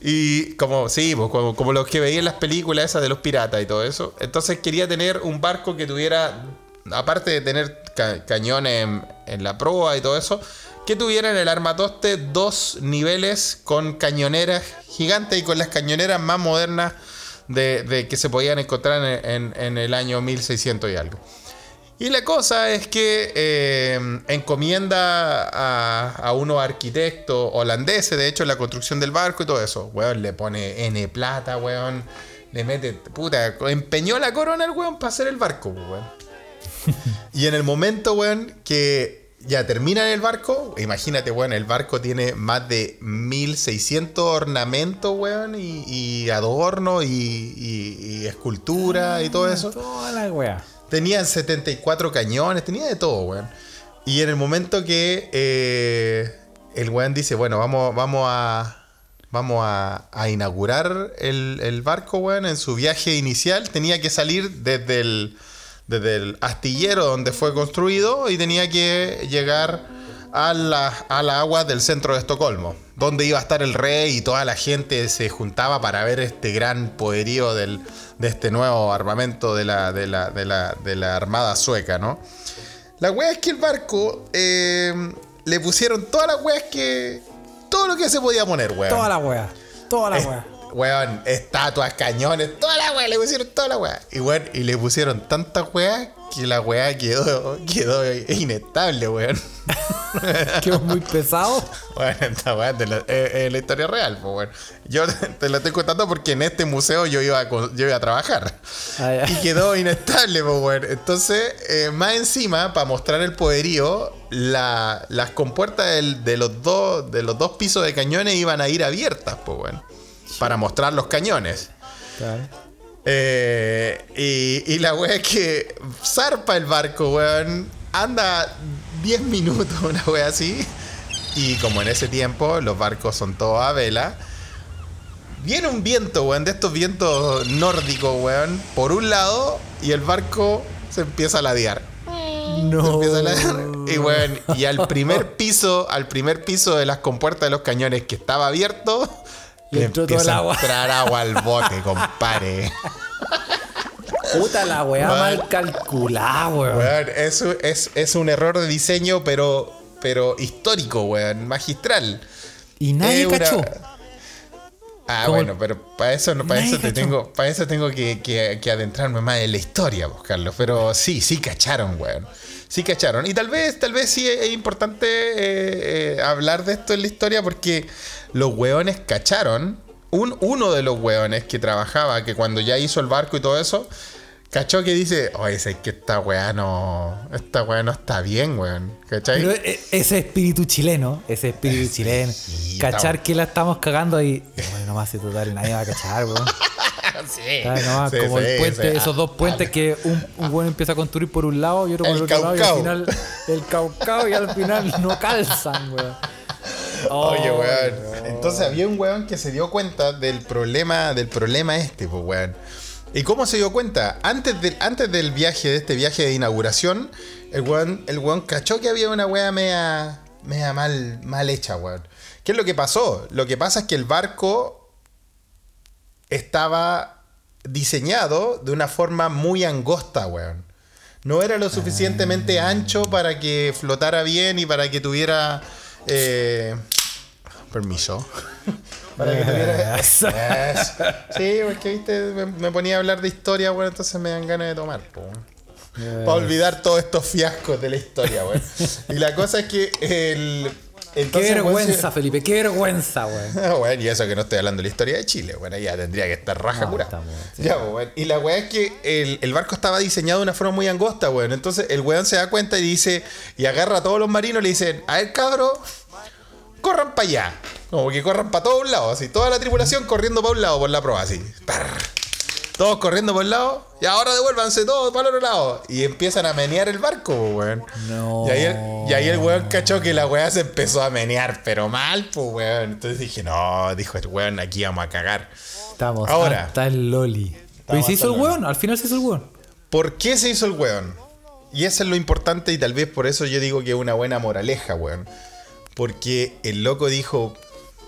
Y como, sí, pues, como, como los que veía en las películas esas de los piratas y todo eso. Entonces quería tener un barco que tuviera, aparte de tener ca- cañones en, en la proa y todo eso, que tuviera en el armatoste dos niveles con cañoneras gigantes y con las cañoneras más modernas de, de que se podían encontrar en, en- en el año 1600 y algo. Y la cosa es que eh, encomienda a, a unos arquitectos holandeses, de hecho, la construcción del barco y todo eso. Weón, le pone N plata, weón. Le mete, puta, empeñó la corona el weón para hacer el barco, weón. y en el momento, weón, que ya terminan el barco, imagínate, weón, el barco tiene más de 1600 ornamentos, weón, y, y adornos y, y- y escultura y todo eso. Toda la wea. Tenían 74 cañones, tenía de todo, weón. Y en el momento que eh, el weón dice, bueno, vamos, vamos a. Vamos a, a inaugurar el, el barco, weón. En su viaje inicial tenía que salir desde el, desde el astillero donde fue construido y tenía que llegar a la, a la agua del centro de Estocolmo, donde iba a estar el rey y toda la gente se juntaba para ver este gran poderío del, de este nuevo armamento de la, de la, de la, de la armada sueca, ¿no? La wea es que el barco eh, le pusieron todas las weas que. Todo lo que se podía poner, weón. Toda la wea. Toda la wea. Weón, estatuas, cañones, toda la weá, le pusieron toda la weá. Y weón, y le pusieron tanta weá que la weá quedó, quedó inestable, weón. Quedó muy pesado. Bueno, esta weá es la, historia real, pues weón. Yo te lo estoy contando porque en este museo yo iba a, yo iba a trabajar. Ah. Y quedó inestable, pues weón. Entonces, eh, más encima, para mostrar el poderío, la- las compuertas del- de, los dos, de los dos pisos de cañones iban a ir abiertas, pues weón. Para mostrar los cañones. Claro. Eh, y, y la wea es que zarpa el barco, weón. Anda 10 minutos, una wea así. Y como en ese tiempo los barcos son todos a vela, viene un viento, weón, de estos vientos nórdicos, weón, por un lado, y el barco se empieza a ladear. Se No. empieza a ladear. Y weón, y al primer piso, al primer piso de las compuertas de los cañones que estaba abierto, Le entró todo el a agua. entrar agua al bote, compadre. Puta la weá Mal. mal calculada, weón. Weón, es, un- es, es un error de diseño, pero, pero histórico, weón, magistral. Y nadie una- cachó. Ah, Como- bueno, pero para eso, no, para eso, te cachó. tengo, para eso tengo que, que- que adentrarme más en la historia, pues, Carlos. Pero sí, sí cacharon, weón. Sí cacharon. Y tal vez, tal vez sí es importante eh, eh, hablar de esto en la historia porque los weones cacharon. Un, uno de los weones que trabajaba, que cuando ya hizo el barco y todo eso, cachó que dice, oye, es que esta weá no. Esta weá no está bien, weón. ¿Cachai? Pero e- ese espíritu chileno, ese espíritu chileno, sí, cachar estamos- que la estamos cagando ahí. Bueno, nomás se total, nadie va a cachar, weón. sí. Como sí, el puente, sí. esos dos puentes que un, un weón empieza a construir por un lado y otro por El el otro lado y al final el caucao y al final no calzan, weón. Oye, Oh, weón. Entonces había un weón que se dio cuenta del problema, del problema este, pues, weón. ¿Y cómo se dio cuenta? Antes del, antes del viaje, de este viaje de inauguración, el weón, el weón cachó que había una weá media, media mal, mal hecha, weón. ¿Qué es lo que pasó? Lo que pasa es que el barco estaba diseñado de una forma muy angosta, weón. No era lo suficientemente ancho para que flotara bien y para que tuviera... eh, permiso. para que tuviera... Sí, porque viste, me, me ponía a hablar de historia, bueno, entonces me dan ganas de tomar, po, weón. Para olvidar todos estos fiascos de la historia, weón. Y la cosa es que el... Qué entonces, weón, vergüenza, Felipe, qué vergüenza, weón. Ah, bueno, y eso que no estoy hablando de la historia de Chile, bueno, ya tendría que estar raja No, sí. Ya, pues, weón. Y la weá es que el, el barco estaba diseñado de una forma muy angosta, weón. Entonces el weón se da cuenta y dice, y agarra a todos los marinos y le dicen, a ver, cabro, corran para allá. Como que corran para todos lados, así, toda la tripulación corriendo para un lado por la proa, así. Parr. Todos corriendo por un lado, y ahora devuélvanse todos para el otro lado. Y empiezan a menear el barco, weón. No. Y ahí, el, y ahí el weón cachó que la weá se empezó a menear, pero mal, pues, weón. Entonces dije, no, dijo el weón, aquí vamos a cagar. Estamos Ahora. hasta el Loli. Pero ¿y se hizo el el weón? Al final se hizo el weón. ¿Por qué se hizo el weón? Y eso es lo importante y tal vez por eso yo digo que es una buena moraleja, weón. Porque el loco dijo,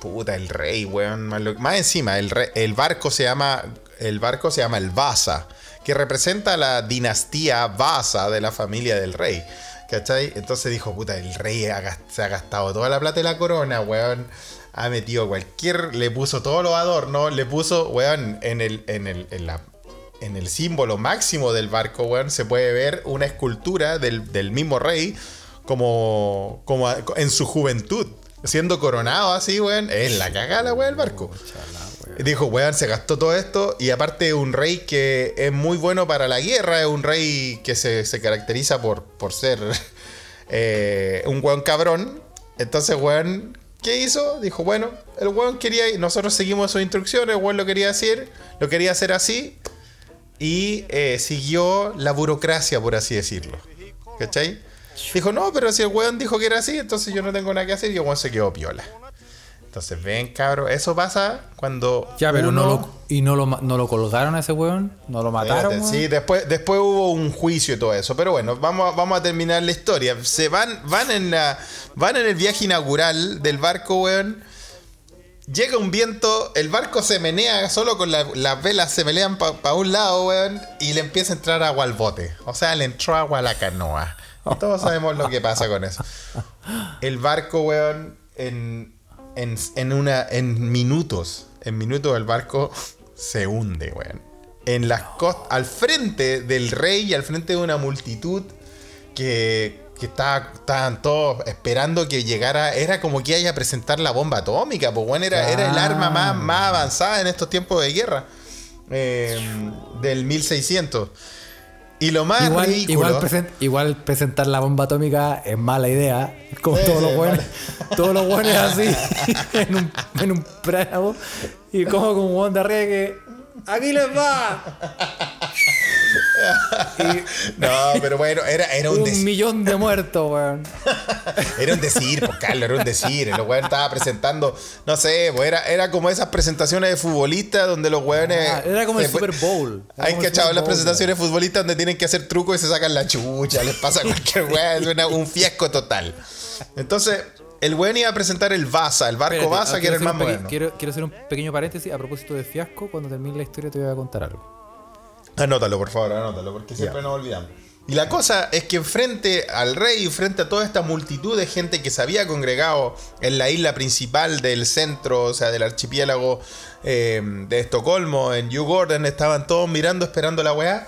puta, el rey, weón. Más, encima, el, re- el barco se llama, el barco se llama el Vasa, que representa la dinastía Vasa de la familia del rey. ¿Cachai? Entonces dijo, puta, el rey se ha gastado toda la plata de la corona, weón. ha metido cualquier, le puso todos los adornos, le puso, weón, en el, en el, en la, en el símbolo máximo del barco, weón, se puede ver una escultura del, del mismo rey como, como en su juventud, siendo coronado así, weón, es la cagada, weón, el barco. Dijo, weón, se gastó todo esto y aparte un rey que es muy bueno para la guerra, es un rey que se, se caracteriza por, por ser eh, un weón cabrón. Entonces, weón, ¿qué hizo? Dijo, bueno, el weón quería, nosotros seguimos sus instrucciones, el weón lo quería hacer, lo quería hacer así y eh, siguió la burocracia, por así decirlo. ¿Cachai? Dijo, no, pero si el weón dijo que era así, entonces yo no tengo nada que hacer y el weón se quedó piola. Entonces, ven, cabro, eso pasa cuando. Ya, pero uno- no lo, ¿y no lo, no lo colgaron a ese weón? ¿No lo mataron? Sí, después, después hubo un juicio y todo eso. Pero bueno, vamos, a- vamos a terminar la historia. Se van, van en la. Van en el viaje inaugural del barco, weón. Llega un viento, el barco se menea solo con la- las velas se melean para un lado, weón, y le empieza a entrar agua al bote. O sea, le entró agua a la canoa. Todos sabemos lo que pasa con eso. El barco, weón, en, en, en una, en minutos, en minutos el barco se hunde, weón. En las costas, al frente del rey y al frente de una multitud que, que estaba- estaban todos esperando que llegara. Era como que haya a presentar la bomba atómica, pues bueno, era, era el arma más, más avanzada en estos tiempos de guerra. eh, del 1600. Y lo más Igual, ridículo. igual, presen- igual presentar la bomba atómica es mala idea. Como Sí, todos los buenos. Todos los buenos así. en un, en un prado. Y como con un de arriba que. ¡Aquí les va! No, pero bueno, era, era un, Un decir. millón de muertos, weón. Era un decir, pues Carlos, era un decir. El weón estaba presentando, no sé, pues era, era como esas presentaciones de futbolistas donde los weones. Ah, era como el Super Bowl. Hay cachado Super las presentaciones de futbolistas donde tienen que hacer trucos y se sacan la chucha, les pasa cualquier weón, es un fiasco total. Entonces, el weón iba a presentar el Vasa, el barco Espérate, Vasa, ah, que era el más moderno. Quiero, quiero hacer un pequeño paréntesis a propósito de fiasco. Cuando termine la historia te voy a contar algo. Anótalo, por favor, anótalo, porque siempre nos olvidamos. Y la cosa es que frente al rey y frente a toda esta multitud de gente que se había congregado en la isla principal del centro, o sea, del archipiélago eh, de Estocolmo, en Djurgården, estaban todos mirando, esperando la weá,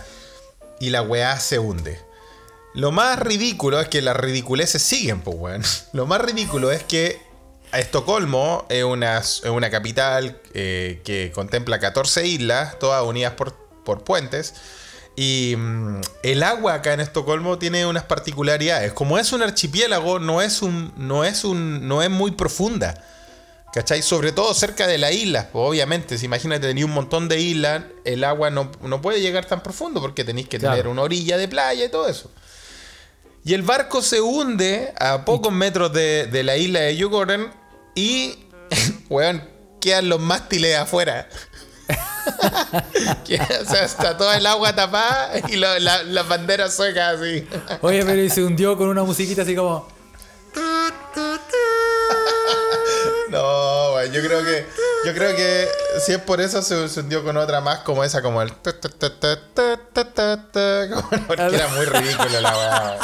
y la weá se hunde. Lo más ridículo es que las ridiculeces siguen, pues, weón. Lo más ridículo es que a Estocolmo es una, es una capital eh, que contempla 14 islas, todas unidas por, por puentes. Y mm, el agua acá en Estocolmo tiene unas particularidades. Como es un archipiélago, no es, un, no es, un, no es muy profunda. ¿Cachai? Sobre todo cerca de la isla. Pues, obviamente, si imagínate, tenía un montón de islas, el agua no, no puede llegar tan profundo porque tenéis que Claro. tener una orilla de playa y todo eso. Y el barco se hunde a pocos metros de, de la isla de Djurgården y, weón, quedan los mástiles afuera. que, o sea, está todo el agua tapada y lo, la, las banderas suecas así. Oye, pero y se hundió con una musiquita así como. no, yo creo que. Yo creo que si es por eso se, se hundió con otra más como esa, como el. Porque era muy ridículo la weá.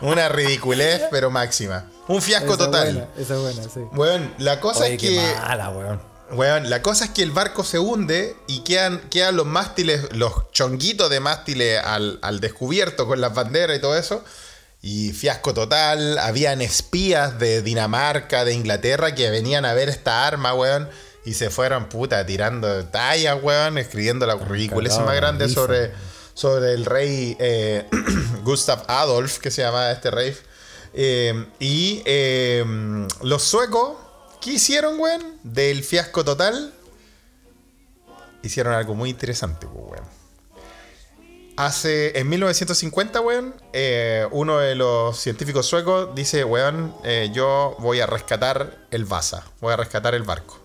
Una ridiculez, pero máxima. Un fiasco esa total. Buena, esa buena, sí. Bueno, la cosa Oye, es que. Mala. Weón, la cosa es que el barco se hunde y quedan, quedan los mástiles, los chonguitos de mástiles al, al descubierto con las banderas y todo eso. Y fiasco total. Habían espías de Dinamarca, de Inglaterra, que venían a ver esta arma, weón. Y se fueron, puta, tirando tallas, weón, escribiendo la ridiculez más grande risa, sobre, sobre el rey eh, Gustav Adolf, que se llamaba este rey. Eh, y eh, los suecos, ¿qué hicieron, weón? Del fiasco total, hicieron algo muy interesante, pues, weón. Hace, en 1950, weón, eh, uno de los científicos suecos dice, weón, eh, yo voy a rescatar el Vasa, voy a rescatar el barco.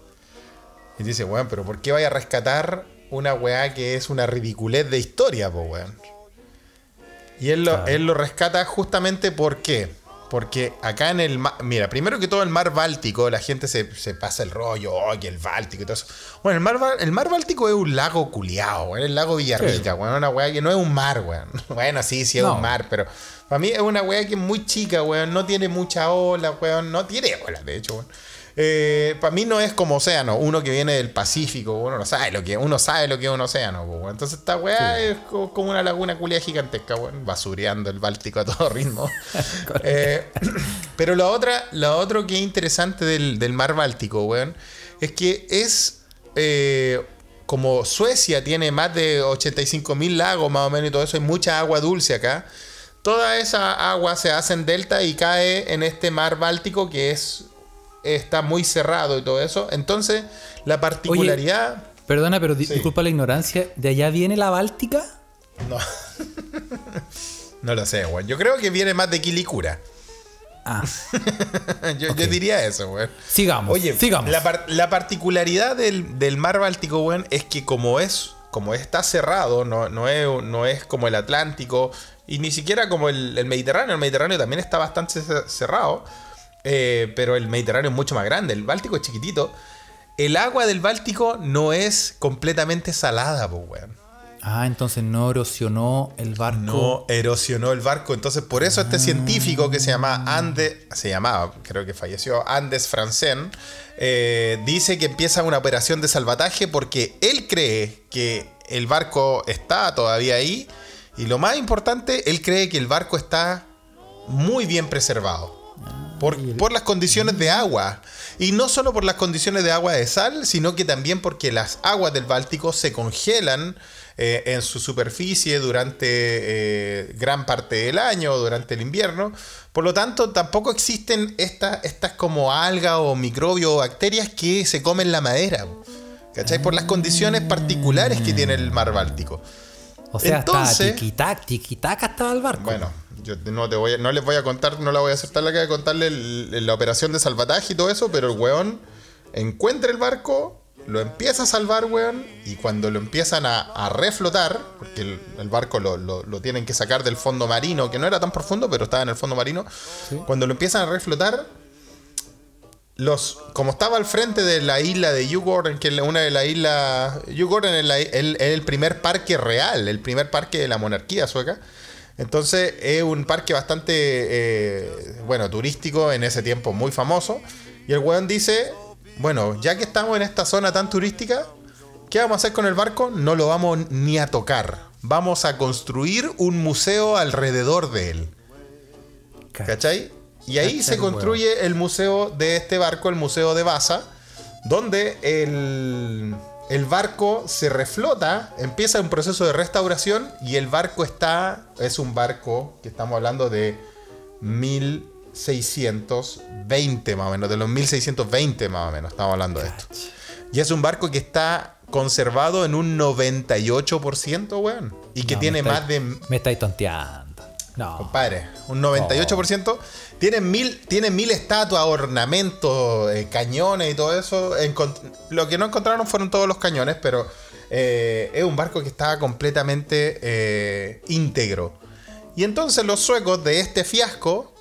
Y dice, weón, pero ¿por qué vaya a rescatar una weá que es una ridiculez de historia, po, weón? Y él lo, Claro. él lo rescata justamente ¿por qué? Porque acá en el mar, mira, primero que todo el mar Báltico, la gente se, se pasa el rollo, oh, que el Báltico y todo eso. Bueno, el mar, el mar Báltico es un lago culiao, weón, el lago Villarrica, weón, una weá que no es un mar, weón. Bueno, sí, sí es No. un mar, pero para mí es una weá que es muy chica, weón, no tiene mucha ola, weón, no tiene ola, de hecho, weón. Eh, para mí no es como océano, uno que viene del Pacífico, uno no sabe lo que, uno sabe lo que es un océano, po. Entonces esta weá es co- como una laguna culia gigantesca, weón, basureando el Báltico a todo ritmo. Eh, pero lo otra, lo otro que es interesante del, del mar Báltico, weón, es que es eh, como Suecia tiene más de 85 mil lagos más o menos y todo eso, hay mucha agua dulce acá. Toda esa agua se hace en delta y cae en este mar Báltico que es está muy cerrado y todo eso. Entonces, la particularidad Perdona, pero di- Sí. disculpa la ignorancia. ¿De allá viene la Báltica? no no lo sé, weón. Yo creo que viene más de Quilicura. Ah, yo, diría eso, weón. sigamos. Oye, sigamos. La, par- la particularidad del, del mar Báltico, weón, es que como es, como está cerrado, no, no, es, no es como el Atlántico y ni siquiera como el, el Mediterráneo. El Mediterráneo también está bastante ce- cerrado, eh, pero el Mediterráneo es mucho más grande. El Báltico es chiquitito. El agua del Báltico no es completamente salada, pues, weón. Ah, entonces no erosionó el barco. No erosionó el barco. Entonces, por eso este científico que se llama Andes, se llamaba, creo que falleció, Andes Franzen, eh, dice que empieza una operación de salvataje porque él cree que el barco está todavía ahí. Y lo más importante, él cree que el barco está muy bien preservado. Por, por las condiciones de agua. Y no solo por las condiciones de agua de sal, sino que también porque las aguas del Báltico se congelan eh, en su superficie durante eh, gran parte del año, durante el invierno. Por lo tanto, tampoco existen estas, estas como algas o microbios o bacterias que se comen la madera. ¿Cachai? Por las condiciones particulares que tiene el mar Báltico. O sea, Entonces- está tiquitac, tiquitaca estaba el barco. Bueno, yo no, te voy a- no les voy a contar, no la voy a acertar la que de contarle el- la operación de salvataje y todo eso, pero el weón encuentra el barco, lo empieza a salvar, weón, y cuando lo empiezan a, a reflotar, porque el, el barco lo, lo- lo tienen que sacar del fondo marino, que no era tan profundo, pero estaba en el fondo marino, cuando lo empiezan a reflotar, los, como estaba al frente de la isla de Yugorden, que es una de las islas. Yugorden es, el, el primer parque real, el primer parque de la monarquía sueca. Entonces es un parque bastante, eh, bueno, turístico, en ese tiempo muy famoso. Y el weón dice, bueno, ya que estamos en esta zona tan turística, ¿qué vamos a hacer con el barco? No lo vamos ni a tocar. Vamos a construir un museo alrededor de él. ¿Cachai? Y ahí se construye el museo de este barco, el Museo de Baza, donde el, el barco se reflota, empieza un proceso de restauración y el barco está, es un barco que estamos hablando de 1620 más o menos, de los 1620 más o menos, estamos hablando de esto. Y es un barco que está conservado en un 98%, weón. Y que No, tiene más de Me estáis tonteando. No. Compadre, un 98%. Tienen mil, tienen mil estatuas, ornamentos, eh, cañones y todo eso. Encont- lo que no encontraron fueron todos los cañones, pero eh, es un barco que estaba completamente eh, íntegro. Y entonces los suecos de este fiasco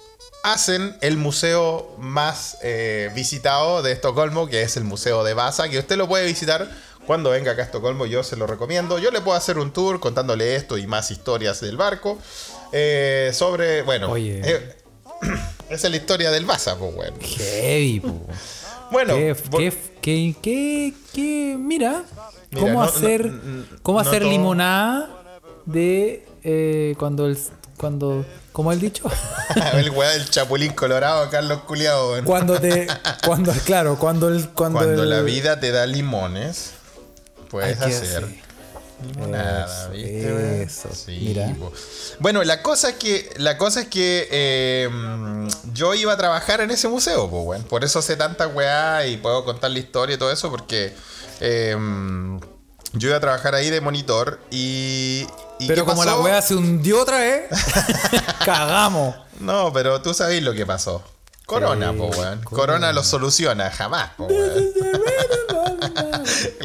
hacen el museo más eh, visitado de Estocolmo, que es el Museo de Vasa, que usted lo puede visitar cuando venga acá a Estocolmo, yo se lo recomiendo. Yo le puedo hacer un tour contándole esto y más historias del barco. Eh, sobre, bueno, Oye. eh, esa es la historia del Vasa, pues bueno. Heavy, po. Bueno, ¿Qué, qué, qué, qué- mira, Mira, cómo no- hacer, no- n- cómo no hacer todo- limonada de eh, cuando el, cuando, como el dicho, el weá del chapulín colorado, Carlos Culiao, weón. cuando te, cuando, claro, cuando el, cuando, Cuando el- la vida te da limones, puedes hacer. Eso, ¿viste? eso, Sí, mira. Bueno, la cosa es que, la cosa es que eh, yo iba a trabajar en ese museo, pues, weón. Por eso sé tanta weá y puedo contar la historia y todo eso, porque eh, yo iba a trabajar ahí de monitor y. ¿y pero como la wea se hundió otra vez, cagamos. No, pero tú sabes lo que pasó. Corona, Sí, po, weón. Corona. corona. lo soluciona, jamás, weón.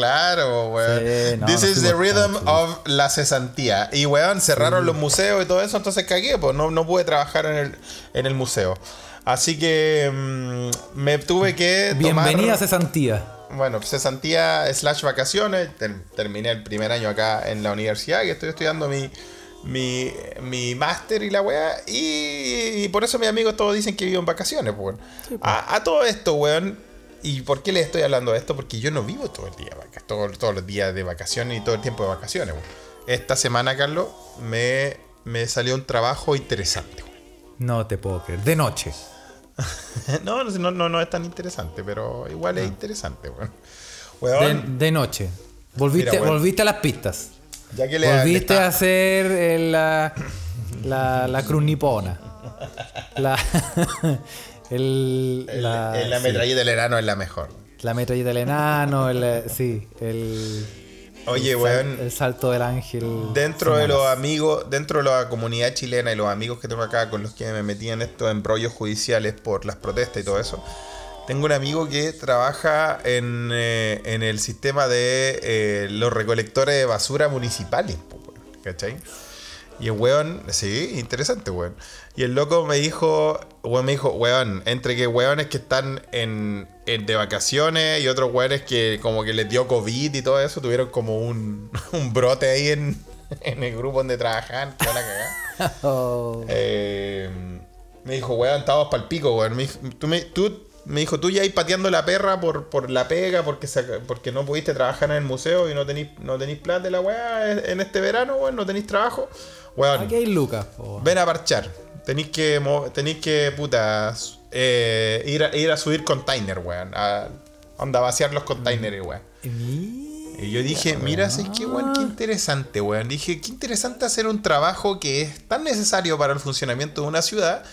Claro, weón. Sí, no, This no is the rhythm of la cesantía. Y, weón, cerraron los museos y todo eso, entonces cagué, pues no, no pude trabajar en el, en el museo. Así que mm, me tuve que tomar... Bienvenida a cesantía. Bueno, cesantía slash vacaciones. Ter- terminé el primer año acá en la universidad, que estoy estudiando mi, mi, mi máster y la weá. Y, y por eso mis amigos todos dicen que vivo en vacaciones, pues, weón. a, a todo esto, weón. ¿Y por qué les estoy hablando de esto? Porque yo no vivo todo el día, todo- todos los días de vacaciones y todo el tiempo de vacaciones. Esta semana, Carlos, me, me salió un trabajo interesante. No te puedo creer. De noche. No, no, no, no es tan interesante, pero igual es interesante. weón. De, Weón, de noche. Volviste, Mira, volviste a las pistas. ya que le, Volviste le a hacer el, la, la, la cruz nipona. La, el, el- la, el- la sí, metralleta del enano es la mejor. la metralleta del enano, el, eh, sí, el, Oye, weón, el salto del ángel. Dentro de los amigos, dentro de la comunidad chilena y los amigos que tengo acá con los que me metí en estos embrollos judiciales por las protestas y todo eso, tengo un amigo que trabaja en, eh, en el sistema de eh, los recolectores de basura municipales, ¿cachai? Y el weón, sí, interesante, weón. Y el loco me dijo, weón, me dijo, weón, entre que weones que están en, en- de vacaciones y otros weones que como que les dio COVID y todo eso, tuvieron como un, un brote ahí en, en el grupo donde trabajaban, que van a cagar. Oh, Eh, me dijo, weón, estábamos pa'l pico, weón. Me, dijo- tú me, tú, me dijo, tú ya ahí pateando la perra por, por la pega, porque, porque no pudiste trabajar en el museo y no tenéis no tenís plata de la weá en este verano, weón, no tenéis trabajo. Weón, aquí hay Lucas. ven a parchar. Tenéis que, tenéis que, puta, eh, ir, a, ir a subir container, weón. A, onda, a vaciar los containers, weón. Y yo dije, mira, ¿sabes qué, weón? Qué interesante, weón. Dije, qué interesante hacer un trabajo que es tan necesario para el funcionamiento de una ciudad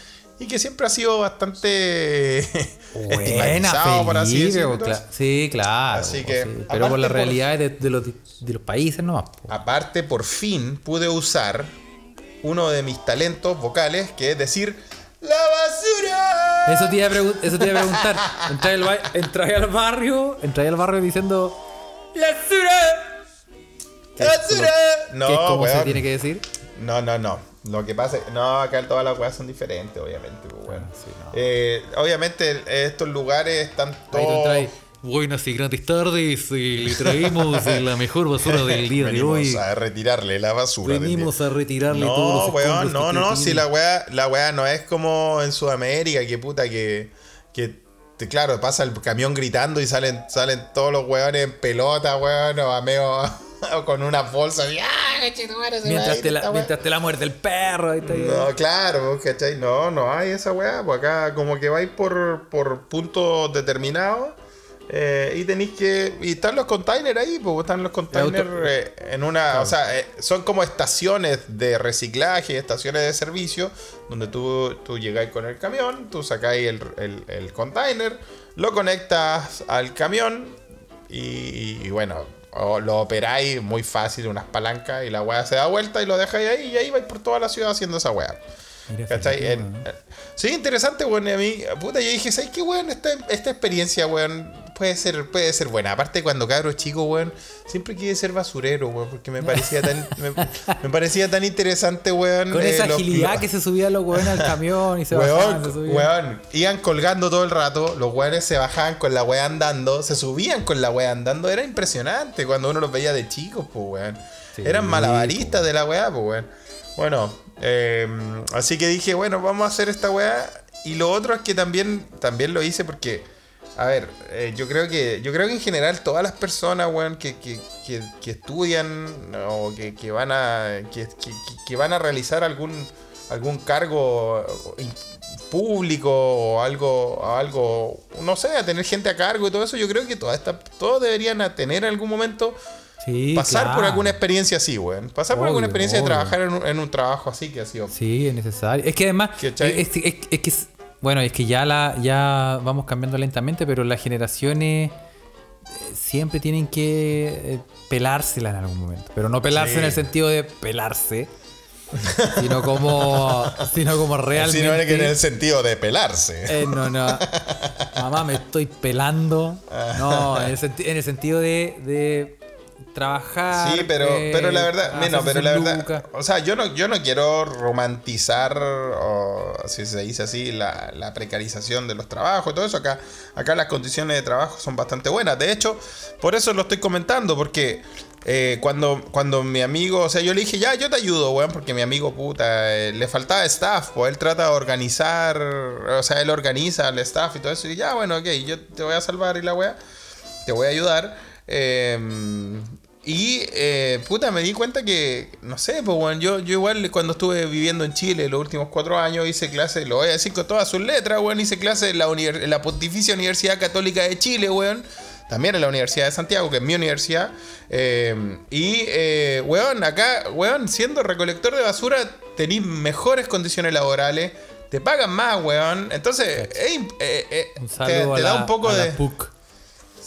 y que siempre ha sido bastante Buena, por así decirlo. cla- Sí, claro. Así po, que, sí, Pero por las realidades de, de los, de los países nomás. po. Aparte, por fin pude usar uno de mis talentos vocales, que es decir, ¡La basura! Eso te iba a, pregu- eso te iba a preguntar. Entras al, ba- entras al barrio, entras al barrio diciendo ¡La basura! ¡La basura! No, ¿Qué es como se weón. tiene que decir? No, no, no. Lo que pasa es no, acá todas las weas son diferentes, obviamente. pues, weón. Ah, sí, no. Eh, obviamente, estos lugares están todos. Buenas y grandes tardes, y le traemos eh, la mejor basura del día de Venimos hoy. a retirarle la basura. del Venimos día. a retirarle No, todos los weón, no, no, usted si la wea, la wea no es como en Sudamérica, que puta, que, que claro, pasa el camión gritando y salen, salen todos los weones en pelota, weón, o a medio, con una bolsa y, ¡ah, Mientras ir te, la, esta wea". mientras te la muerde el perro. No, claro, ¿cachai? No, no hay esa weá. Pues acá como que vais por, por puntos determinados eh, y tenéis que... Y están los containers ahí, pues están los containers eh, en una... O sea, eh, son como estaciones de reciclaje, estaciones de servicio, donde tú, tú llegáis con el camión, tú sacáis el, el, el container, lo conectas al camión y, y bueno, lo operáis muy fácil, unas palancas y la weá se da vuelta y lo dejáis ahí y ahí vais por toda la ciudad haciendo esa weá. ¿Cachai? Sí, interesante, weón. A mí, puta, yo dije, ¿sabes qué, weón? Esta, esta experiencia, weón, puede ser, puede ser buena. Aparte, cuando cabro chico, weón, siempre quise ser basurero, weón, porque me parecía tan, me, me parecía tan interesante, weón. Con eh, esa los- agilidad los- que se subían los weones al camión y se bajaban, se Weón, subían. weón, iban colgando todo el rato, los weones se bajaban con la wea andando, se subían con la wea andando, era impresionante cuando uno los veía de chicos, pues weón. Sí, Eran malabaristas po. de la wea, pues weón. Bueno, eh, así que dije, bueno, vamos a hacer esta wea. Y lo otro es que también, también lo hice porque, a ver, eh, yo creo que, yo creo que en general todas las personas, weón, que, que, que, que estudian o que, que van a. Que, van a realizar algún algún cargo in- público o algo, algo, no sé, a tener gente a cargo y todo eso, yo creo que toda esta, todos deberían a tener en algún momento Sí, pasar por alguna experiencia así, weón. Pasar por alguna experiencia obvio. de trabajar en un, en un trabajo así que ha sido. Sí, es necesario. Es que además, es, es- es que, bueno, es que ya, la, ya vamos cambiando lentamente, pero las generaciones eh, siempre tienen que eh, pelársela en algún momento. Pero no pelarse Sí. en el sentido de pelarse, sino como, sino como realmente... Sino que en el sentido de pelarse. Eh, no, no. Mamá, me estoy pelando. No, en el, en el sentido de, de trabajar. Sí, pero, eh, pero la verdad, hacerse bueno, pero la verdad, o sea, yo no, yo no quiero romantizar, o si se dice así, la, la precarización de los trabajos y todo eso. Acá, acá las condiciones de trabajo son bastante buenas. De hecho, por eso lo estoy comentando, porque eh, cuando, cuando mi amigo, o sea, yo le dije, ya, yo te ayudo, weón, porque mi amigo, puta, eh, le faltaba staff, pues él trata de organizar, o sea, él organiza el staff y todo eso, y ya, bueno, ok, yo te voy a salvar y la weá, te voy a ayudar. Em, y, eh, puta, me di cuenta que, no sé, pues, bueno, yo, yo igual cuando estuve viviendo en Chile los últimos cuatro años hice clase, lo voy a decir con todas sus letras, weón, hice clase en la, en la Pontificia Universidad Católica de Chile, weón también en la Universidad de Santiago, que es mi universidad. Eh, y, eh, weón, acá, weón, siendo recolector de basura, tenéis mejores condiciones laborales, te pagan más, weón. Entonces, eh, eh, te, da un poco de...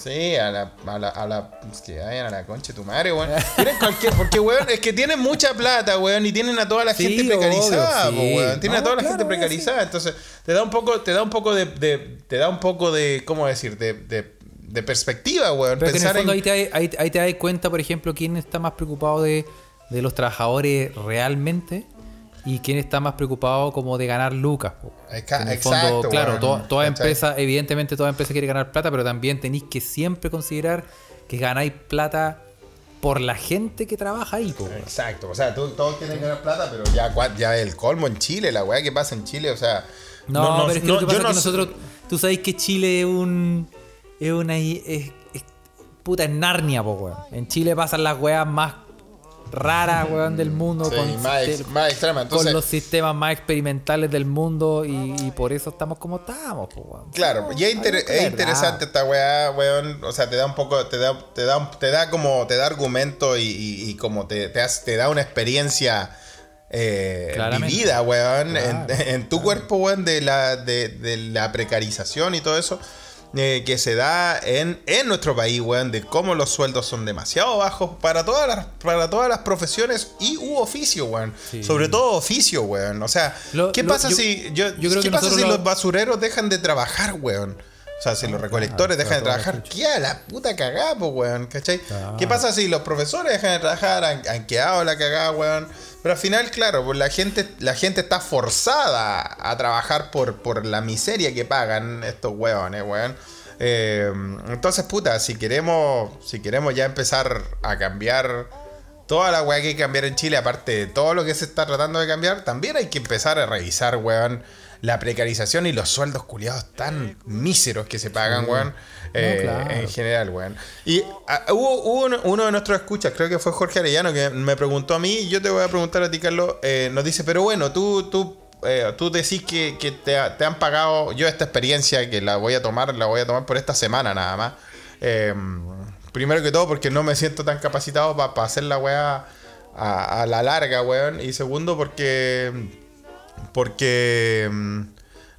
Sí, a la, a la, a la, que vayan a la concha de tu madre, weón. Tienen cualquier, porque, weón, es que tienen mucha plata, weón, y tienen a toda la gente precarizada, weón. Tienen a toda la gente precarizada, entonces te da un poco, te da un poco de, de te da un poco de, ¿cómo decir? de, de de perspectiva, weón. Pero en el fondo ahí, te, ahí, te das cuenta, por ejemplo, quién está más preocupado de, los trabajadores realmente y quién está más preocupado como de ganar lucas. En el fondo, claro, toda, empresa, evidentemente toda empresa quiere ganar plata, pero también tenéis que siempre considerar que ganáis plata por la gente que trabaja ahí. Exacto, o sea, todos quieren ganar plata, pero ya, ya el colmo en Chile, la weá que pasa en Chile, o sea... No, pero es que lo que pasa es que nosotros, tú sabes que Chile es un es una. Es, puta, en Narnia, po, weón. En Chile pasan las weas más raras, weón, del mundo. con, más, extrema. con los sistemas más experimentales del mundo y, por eso estamos como estamos, weón. Claro, y es, interesante esta weá, weón. O sea, te da un poco, te da, te da, te da como, te da argumento y, como te, te, da una experiencia. Eh, vivida, weón, en, tu cuerpo, weón, de la, de, de la precarización y todo eso. Eh, que se da en, en nuestro país, weón, de cómo los sueldos son demasiado bajos para todas las, para todas las profesiones y u oficio, weón. Sobre todo oficio, weón. O sea, ¿qué pasa si, yo, ¿qué pasa si los basureros dejan de trabajar, weón? O sea, si los recolectores dejan de trabajar, ¿qué a la puta cagada, weón? ¿Cachai? ¿Qué pasa si los profesores dejan de trabajar? Han, han quedado la cagada, weón. Pero al final, claro, pues la gente, la gente está forzada a trabajar por, por la miseria que pagan estos huevones, weón. Eh, entonces, puta, si queremos, si queremos ya empezar a cambiar toda la weá que hay que cambiar en Chile, aparte de todo lo que se está tratando de cambiar, también hay que empezar a revisar, weón, la precarización y los sueldos culiados tan míseros que se pagan, weón. Eh, en general, weón. Y ah, hubo, uno, de nuestros escuchas, creo que fue Jorge Arellano, que me preguntó a mí, y yo te voy a preguntar a ti, Carlos, eh, nos dice, pero bueno, tú, tú, eh, tú decís que, te, han pagado, yo esta experiencia que la voy a tomar, la voy a tomar por esta semana nada más. primero que todo porque no me siento tan capacitado para hacer la weá a, a, la larga, weón. Y segundo porque... Porque...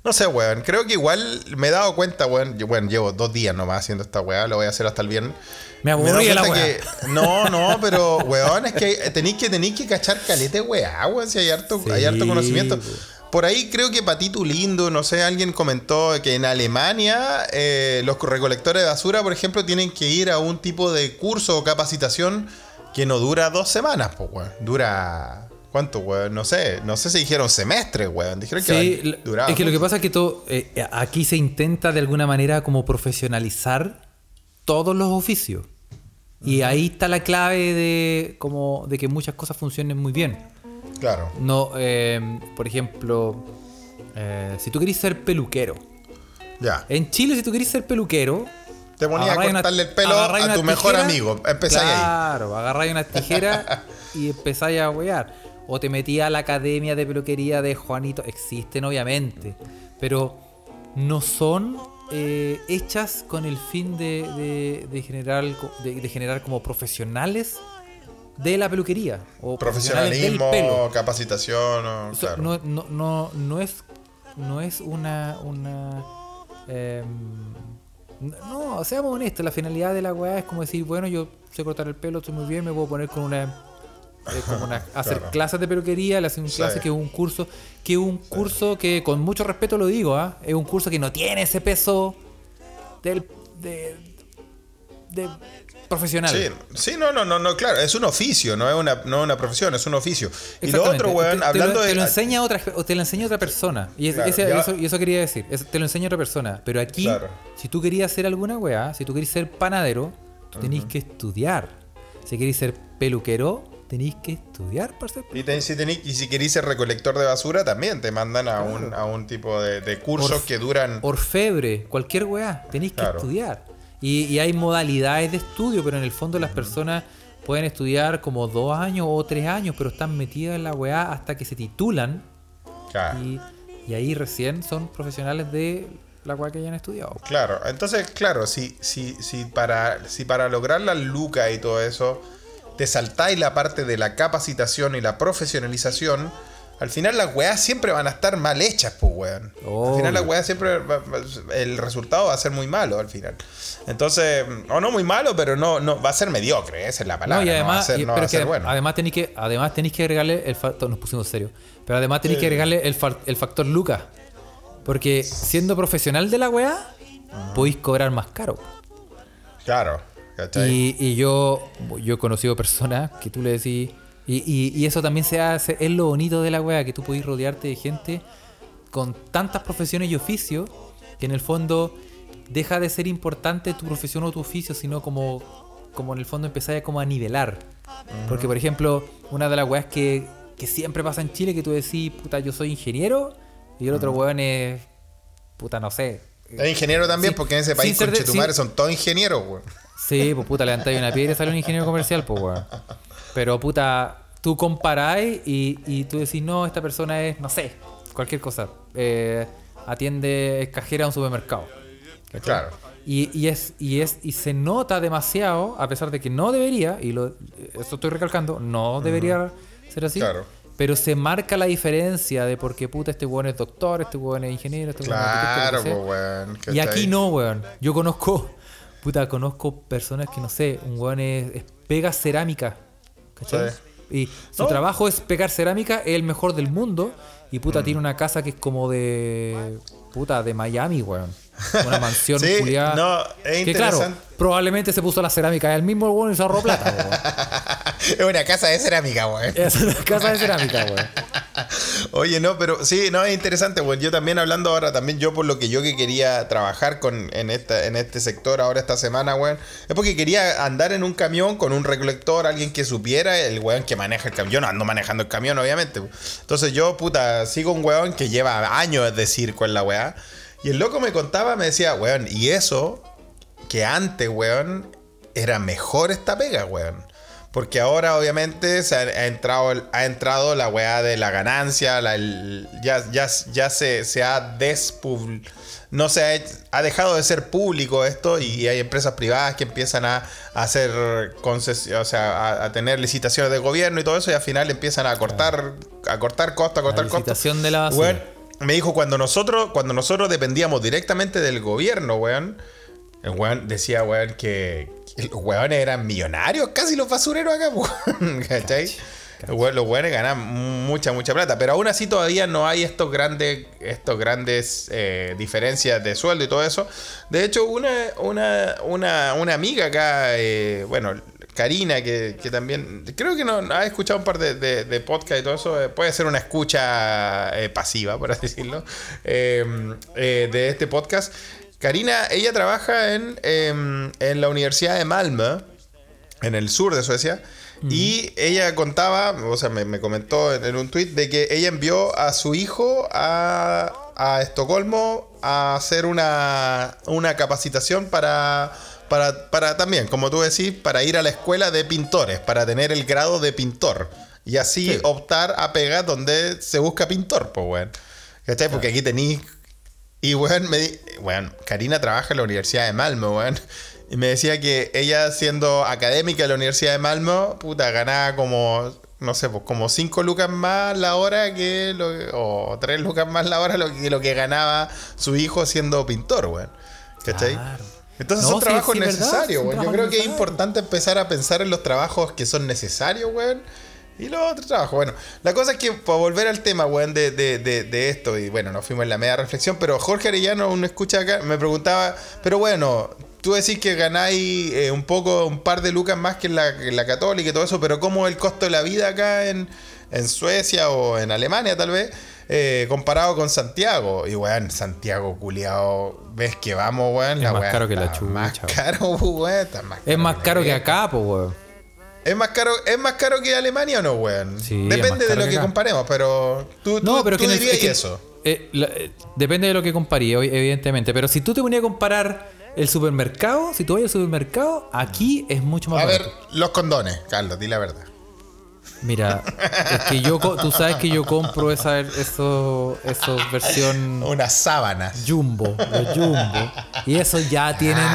No sé, weón. Creo que igual me he dado cuenta, weón. Yo, bueno, llevo dos días nomás haciendo esta weá. Lo voy a hacer hasta el viernes. Me aburrí la weá. Que, no, no, pero, weón, es que tenéis que, tenéis que cachar calete, weá, weón. Si hay harto, hay harto conocimiento. Por ahí creo que Patito Lindo, no sé, alguien comentó que en Alemania eh, los recolectores de basura, por ejemplo, tienen que ir a un tipo de curso o capacitación que no dura dos semanas, pues, weón. Dura ¿Cuánto, weón? No sé. No sé si dijeron semestre, weón. Dijeron que duraba. Es que lo que pasa es que todo, eh, aquí se intenta de alguna manera como profesionalizar todos los oficios. Y ahí está la clave de, como, de que muchas cosas funcionen muy bien. Claro. No, em, por ejemplo, eh, si tú querés ser peluquero. Ya. En Chile, si tú querés ser peluquero, te ponías a cortarle el pelo a tu mejor amigo. Empezáis ahí. Claro, agarráis una tijera y empezáis a huear o te metía a la academia de peluquería de Juanito. Existen, obviamente, pero no son eh, hechas con el fin de, de, generar, de, generar como profesionales de la peluquería. O Profesionalismo, pelo. capacitación. no, no, no, no, es, no es una... una em, no, seamos honestos, la finalidad de la weá es como decir, bueno, yo sé cortar el pelo, estoy muy bien, me puedo poner con una como hacer clases de peluquería, le hacen un clase que es un curso, que es un curso que con mucho respeto lo digo, ¿ah? es un curso que no tiene ese peso del de, profesional. Sí, sí, no, no, no, no, claro, es un oficio, no es una, no una profesión, es un oficio. Y lo otro, weón, hablando de. Te lo enseña otra, te lo enseña otra persona. Y, eso, y eso, quería decir, te lo enseña otra persona. Pero aquí, si tú querías hacer alguna weá, si tú querías ser panadero, tú tenés que estudiar Si queréis ser peluquero, tenéis que estudiar para ser Y, ten- si y si queréis ser recolector de basura, también te mandan a, un, a un tipo de, de cursos Orf- que duran. orfebre, cualquier weá, tenéis que estudiar. Y, y hay modalidades de estudio, pero en el fondo las personas pueden estudiar como dos años o tres años, pero están metidas en la weá hasta que se titulan Claro. y, y ahí recién son profesionales de la weá que hayan estudiado. Claro, entonces, claro, si, si, si, para, si para lograr la luca y todo eso, te saltáis la parte de la capacitación y la profesionalización, al final las weas siempre van a estar mal hechas, pues weón. Al final las weas siempre, va- el resultado va a ser muy malo al final. Entonces, o no muy malo, pero no, no va a ser mediocre, esa es la palabra. No, y no va a además, ser, y- no va a ser bueno. además tenéis que, además tenéis que agregarle el factor, nos pusimos serio, pero además tenéis que agregarle el, fa- el factor Lucas. Porque siendo profesional de la weá, podéis cobrar más caro. Claro. Y, y yo, yo he conocido personas que tú le decís. Y, y- y eso también se hace, es lo bonito de la wea, que tú podés rodearte de gente con tantas profesiones y oficios que en el fondo deja de ser importante tu profesión o tu oficio, sino como, como en el fondo empezáis como a nivelar. Porque, por ejemplo, una de las weas que, que siempre pasa en Chile, que tú decís, puta, yo soy ingeniero, y el otro weón es, puta, no sé, Es ingeniero también, Sí, porque en ese país de- son todos ingenieros, weón. Sí, pues puta, levantáis una piedra y sale un ingeniero comercial, pues weón. Pero puta, tú comparáis y, y tú decís, no, esta persona es, no sé, cualquier cosa. Eh, atiende, es cajera a un supermercado. ¿cachai? Claro. Y, y es, y es, y se nota demasiado, a pesar de que no debería, y lo, esto estoy recalcando, no debería ser así. Claro. Pero se marca la diferencia de porque puta, este weón es doctor, este weón es ingeniero, este weón es arquitecto, Claro, lo que sea. pues, weón. Y aquí no, weón. Yo conozco, puta, conozco personas que no sé, un weón es, es pega cerámica. ¿Cachai? Sí. Y su No. trabajo es pegar cerámica, es el mejor del mundo. Y puta, tiene una casa que es como de. Puta, de Miami, weón. Una mansión Sí, culiada. no, es Que claro, probablemente se puso la cerámica él mismo, weón, y se ahorró plata, weón. Es una casa de cerámica, weón. Es una casa de cerámica, weón. Oye, no, pero sí, no, es interesante, weón. Yo también hablando ahora, también yo por lo que yo que quería trabajar con, en, esta, en este sector ahora esta semana, weón, es porque quería andar en un camión con un recolector, alguien que supiera, el weón que maneja el camión. Yo no ando manejando el camión, obviamente. Entonces yo, puta, sigo un weón que lleva años de circo en la weá. Y el loco me contaba, me decía, weón, y eso, que antes, weón, era mejor esta pega, weón. Porque ahora obviamente se ha, ha entrado, ha entrado la weá de la ganancia, la- el- ya, ya, ya se, se ha despub... No se ha, hecho- ha dejado de ser público esto y hay empresas privadas que empiezan a, a hacer concesiones, o sea, a, a tener licitaciones de gobierno y todo eso y al final empiezan a cortar, a cortar costos, a cortar La costos. licitación de la basura. Weón, me dijo cuando nosotros, cuando nosotros dependíamos directamente del gobierno, weón. El weón decía, weón, que que los weones eran millonarios, casi los basureros acá, weón. ¿Cachai? Los weones- Los weones ganan mucha, mucha plata. Pero aún así todavía no hay estos grandes, estos grandes eh, diferencias de sueldo y todo eso. De hecho, una, una, una, una amiga acá, eh, bueno, Karina, que, que también creo que no ha escuchado un par de, de, de podcast y todo eso, eh, puede ser una escucha eh, pasiva, por así decirlo, eh, eh, de este podcast. Karina, ella trabaja en, em, en la Universidad de Malmö, en el sur de Suecia. Y ella contaba, o sea, me, me comentó en, en un tweet de que ella envió a su hijo a, a Estocolmo a hacer una, una capacitación para, para, para también, como tú decís, para ir a la escuela de pintores, para tener el grado de pintor. Y así Sí. optar a pegar donde se busca pintor, pues, weón. ¿Cachai? Porque aquí tenéis y, weón, me di- weón, Karina trabaja en la Universidad de Malmo, weón. Y me decía que ella, siendo académica de la Universidad de Malmo, puta, ganaba como, no sé, pues como 5 lucas más la hora que lo, o 3 lucas más la hora lo que, lo que ganaba su hijo siendo pintor, weón. ¿Cachai? Claro. Entonces No, son sí, trabajos sí, necesarios, weón. Yo creo que es importante empezar a pensar en los trabajos que son necesarios, weón. Y los otros trabajos. Bueno, la cosa es que, para volver al tema, weón, de, de, de, de esto, y bueno, nos fuimos en la media reflexión, pero Jorge Arellano, uno escucha acá, me preguntaba, pero bueno, tú decís que ganáis eh, un poco, un par de lucas más que en la, en la católica y todo eso, pero ¿cómo el costo de la vida acá en, en Suecia o en Alemania, tal vez? Eh, comparado con Santiago. Y weón, Santiago culiao, ves que vamos, weón. Es más weá caro que la chucha, Más caro, weón. Está más Es más la caro que acá, pues, weón. ¿Es más caro, ¿Es más caro que Alemania o no, weón? Sí, Depende más de caro lo que comparemos, pero tú, No, tú- pero tú que dirías es que- eso. eh, la- eh, depende de lo que comparí, evidentemente. Pero si tú te ponías a comparar el supermercado, si tú vas al supermercado, aquí es mucho más A ver, barato. los condones, Carlos, di la verdad. Mira, es que yo, tú sabes que yo compro esa, eso, eso versión Unas sábanas. jumbo, los jumbo. Y esos ya tienen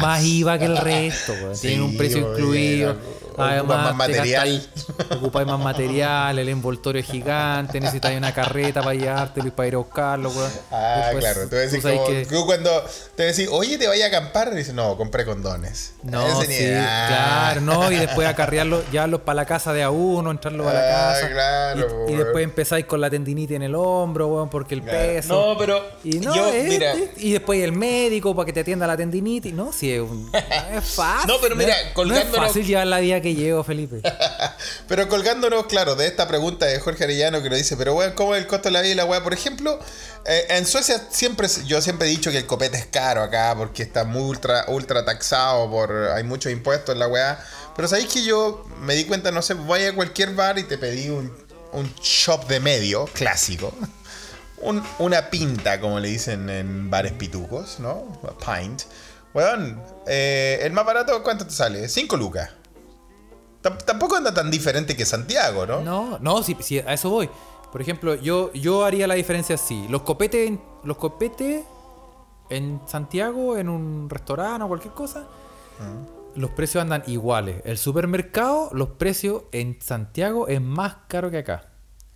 más IVA que el resto, tienen un precio incluido. Además, más te material. gastáis- ocupáis más material, el envoltorio es gigante, necesitáis una carreta para llevártelo y para ir a buscarlo, weón. Ah, Después, claro. Tú decís sabes como, que- tú cuando te decís, oye, te vaya a acampar, dices, no, compré condones. No, ese sí, nivel. Ah. claro, no, y después acarrearlos, llevarlos para la casa de a uno, entrarlos a la Ah, casa. claro, y, después empezáis con la tendinitis en el hombro, weón, porque el Claro. peso. No, pero Y no, yo, es- mira. es- y después el médico para que te atienda la tendinitis. No, si es, un- es fácil. No, pero mira, es- no colgándonos- es fácil llevar la vida que llevo, Felipe. Pero colgándonos, claro, de esta pregunta de Jorge Arellano que nos dice, pero weón, ¿cómo es el costo de la vida y la weá? Por ejemplo, eh, en Suecia siempre, yo siempre he dicho que el copete es caro acá porque está muy ultra, ultra taxado, por hay muchos impuestos en la weá. Pero sabéis que yo me di cuenta, no sé, voy a cualquier bar y te pedí un, un shop de medio, clásico. Un- una pinta, como le dicen en bares pitucos, ¿no? A pint. Weón, eh, el más barato, ¿cuánto te sale? 5 lucas. Tam- Tampoco anda tan diferente que Santiago, ¿no? No, no, si, si a eso voy. Por ejemplo, yo, yo haría la diferencia así. Los copetes, en- los copetes en Santiago, en un restaurante o cualquier cosa, los precios andan iguales. El supermercado, los precios en Santiago es más caro que acá.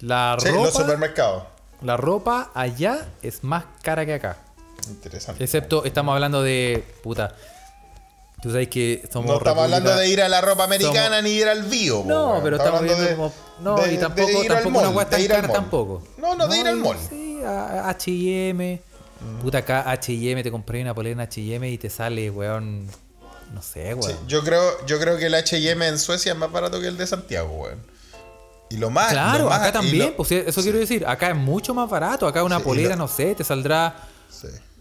La Sí, ropa, los supermercados. la ropa allá es más cara que acá. Interesante. Excepto, estamos hablando de. Puta. Tú sabes que somos. no estamos hablando de ir a la ropa americana somos- ni ir al bio. No, pero estamos hablando viendo como. No, de- y de tampoco, ir al tampoco una de ir al cara tampoco. No, no, de ir al mall. Sí, a HM. Puta, acá HM, te compré una polera en HM y te sale, weón. No sé, weón. Sí, yo, creo, yo creo que el H&M en Suecia es más barato que el de Santiago, weón. Y lo más... claro, lo más- acá también, lo- pues eso quiero decir. Acá es mucho más barato. Acá una Sí, polera, lo- no sé, te saldrá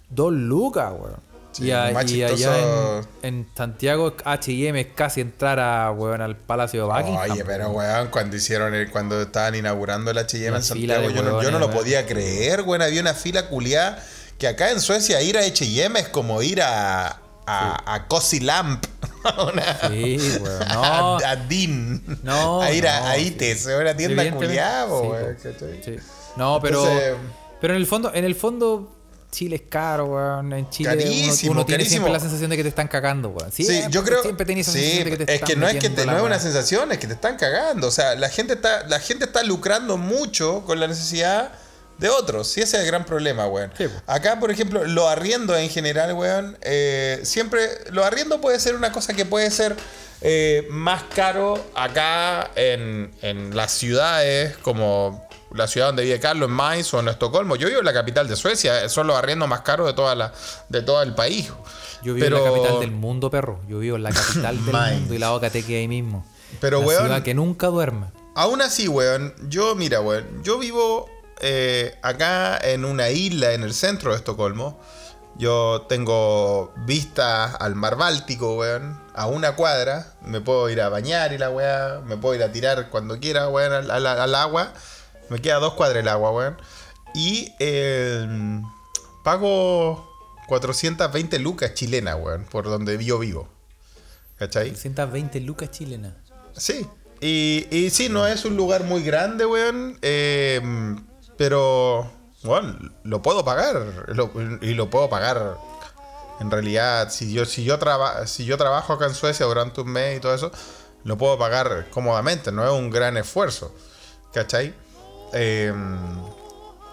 dos lucas, weón. Sí, y, a- más y allá en, en Santiago, HM es casi entrar a, weón, al Palacio de Buckingham. Oye, pero weón, cuando hicieron el, cuando estaban inaugurando el H&M en Santiago, yo no, yo no lo podía creer, weón, había una fila culiada que acá en Suecia ir a H&M es como ir a a, a Cozy Lamp, una- Sí, weón. No. a, a Dean, No, a ir a, no, a sí. Ites, a una tienda culiada, sí, weón. Sí. No, pero. Entonces- pero en el fondo, en el fondo, Chile es caro, weón. En Chile Carísimo, uno, tiene carísimo. siempre la sensación de que te están cagando, weón. Sí, yo creo. Siempre tenés esa sí, sensación de que te es están que no es que te- no es una sensación, es que te están cagando. O sea, la gente está, la gente está lucrando mucho con la necesidad de otros. Sí, ese es el gran problema, weón. Sí. Acá, por ejemplo, los arriendos en general, weón, eh, siempre. Los arriendos puede ser una cosa que puede ser eh, más caro acá en, en las ciudades como. La ciudad donde vive Carlos, en Mainz o en Estocolmo. Yo vivo en la capital de Suecia, son los arriendos más caros de, toda la, de todo el país. Yo vivo Pero- en la capital del mundo, perro. Yo vivo en la capital del mundo y la boca te queda ahí mismo. Pero, la weón- ciudad que nunca duerme. Aún así, weón, yo, mira, weón, yo vivo eh, acá en una isla en el centro de Estocolmo. Yo tengo vista al mar Báltico, weón, a una cuadra. Me puedo ir a bañar y la weá, me puedo ir a tirar cuando quiera, weón, al, al- al agua. Me queda dos cuadras el agua, weón. Y eh, pago 420 lucas chilenas, weón, por donde yo vivo. ¿Cachai? 320 lucas chilenas. Sí. Y, y sí, no es un lugar muy grande, weón. eh, pero, bueno, lo puedo pagar. lo- y lo puedo pagar. En realidad, si yo, si, yo traba- si yo trabajo acá en Suecia durante un mes y todo eso, lo puedo pagar cómodamente. No es un gran esfuerzo. ¿Cachai? Eh,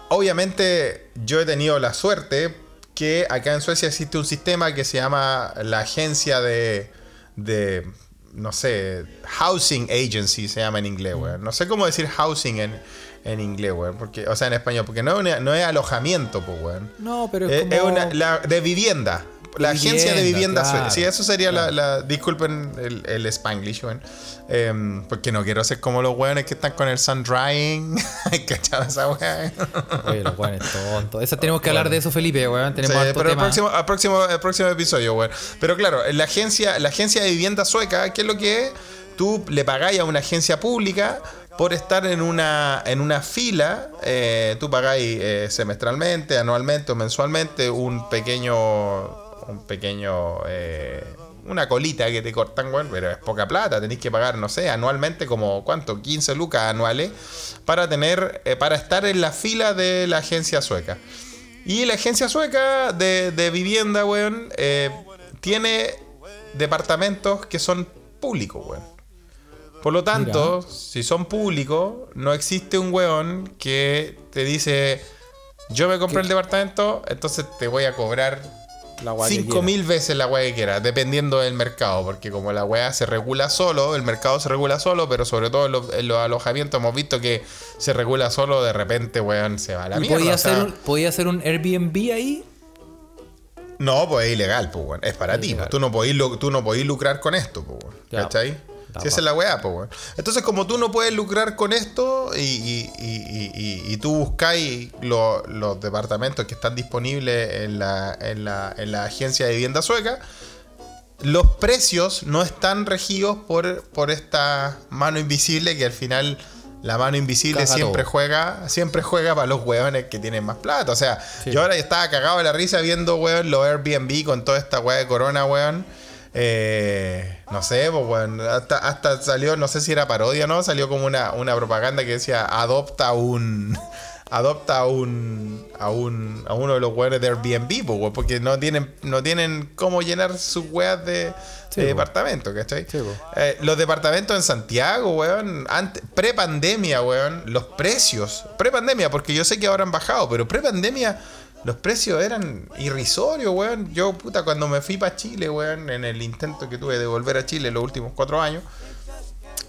obviamente, yo he tenido la suerte que acá en Suecia existe un sistema que se llama la agencia de, de no sé, housing agency se llama en inglés. No sé cómo decir housing en, en inglés. Porque, o sea, en español, porque no es, una- no es alojamiento, pues. No, pero es Es, como... es una, la, de vivienda. La agencia de vivienda, claro. Sí, eso sería la, la- Disculpen el, el Spanglish, weón. Em, porque no quiero ser como los weones que están con el sun drying. ¿Cachado esa weá? Oye, los weones tontos. Esa tenemos que hablar de eso, Felipe, weón. Tenemos Sí, pero el tema. próximo, el, próximo, el próximo episodio, weón. Pero claro, la agencia, la agencia de vivienda sueca, ¿qué es lo que es? tú le pagáis a una agencia pública por estar en una, en una fila, eh, tú pagáis eh, semestralmente, anualmente o mensualmente un pequeño, un pequeño, eh, una colita que te cortan, bueno, pero es poca plata, tenéis que pagar, no sé, anualmente como, ¿cuánto? 15 lucas anuales para tener, para estar en la fila de la agencia sueca. Y la agencia sueca de, de vivienda, weón, tiene departamentos que son públicos, weón. Por lo tanto, si son públicos, no existe un weón que te dice, yo me compré el departamento, entonces te voy a cobrar la mil veces la weá que quieras, dependiendo del mercado, porque como la weá se regula solo, el mercado se regula solo, pero sobre todo en los, alojamientos hemos visto que se regula solo, de repente, weón, se va a la mierda. Podía, ser un, ¿Podía hacer un Airbnb ahí? No, pues es ilegal, pues, weón. Es para ti. Pues. Tú no podís, tú no podís lucrar con esto, pues, weón. ¿Cachai? Si esa es la weá, pues, weón. Entonces, como tú no puedes lucrar con esto y, tú buscáis los departamentos que están disponibles en la, en, la, en la agencia de vivienda sueca, los precios no están regidos por, por esta mano invisible que al final la mano invisible siempre juega, siempre juega para los weones que tienen más plata. O sea, yo ahora estaba cagado de la risa viendo, weón, los Airbnb con toda esta weá de corona, weón. Eh, no sé, pues bueno, hasta, hasta, salió, no sé si era parodia o no, salió como una, una propaganda que decía adopta un adopta a un a un a uno de los weones de Airbnb, pues, porque no tienen no tienen cómo llenar sus weas de, departamento, ¿cachai? Eh, los departamentos en Santiago, weón, pre-pandemia, weón, los precios, pre-pandemia, porque yo sé que ahora han bajado, pero pre-pandemia los precios eran irrisorios, weón. Yo, puta, cuando me fui para Chile, weón, en el intento que tuve de volver a Chile los últimos cuatro años,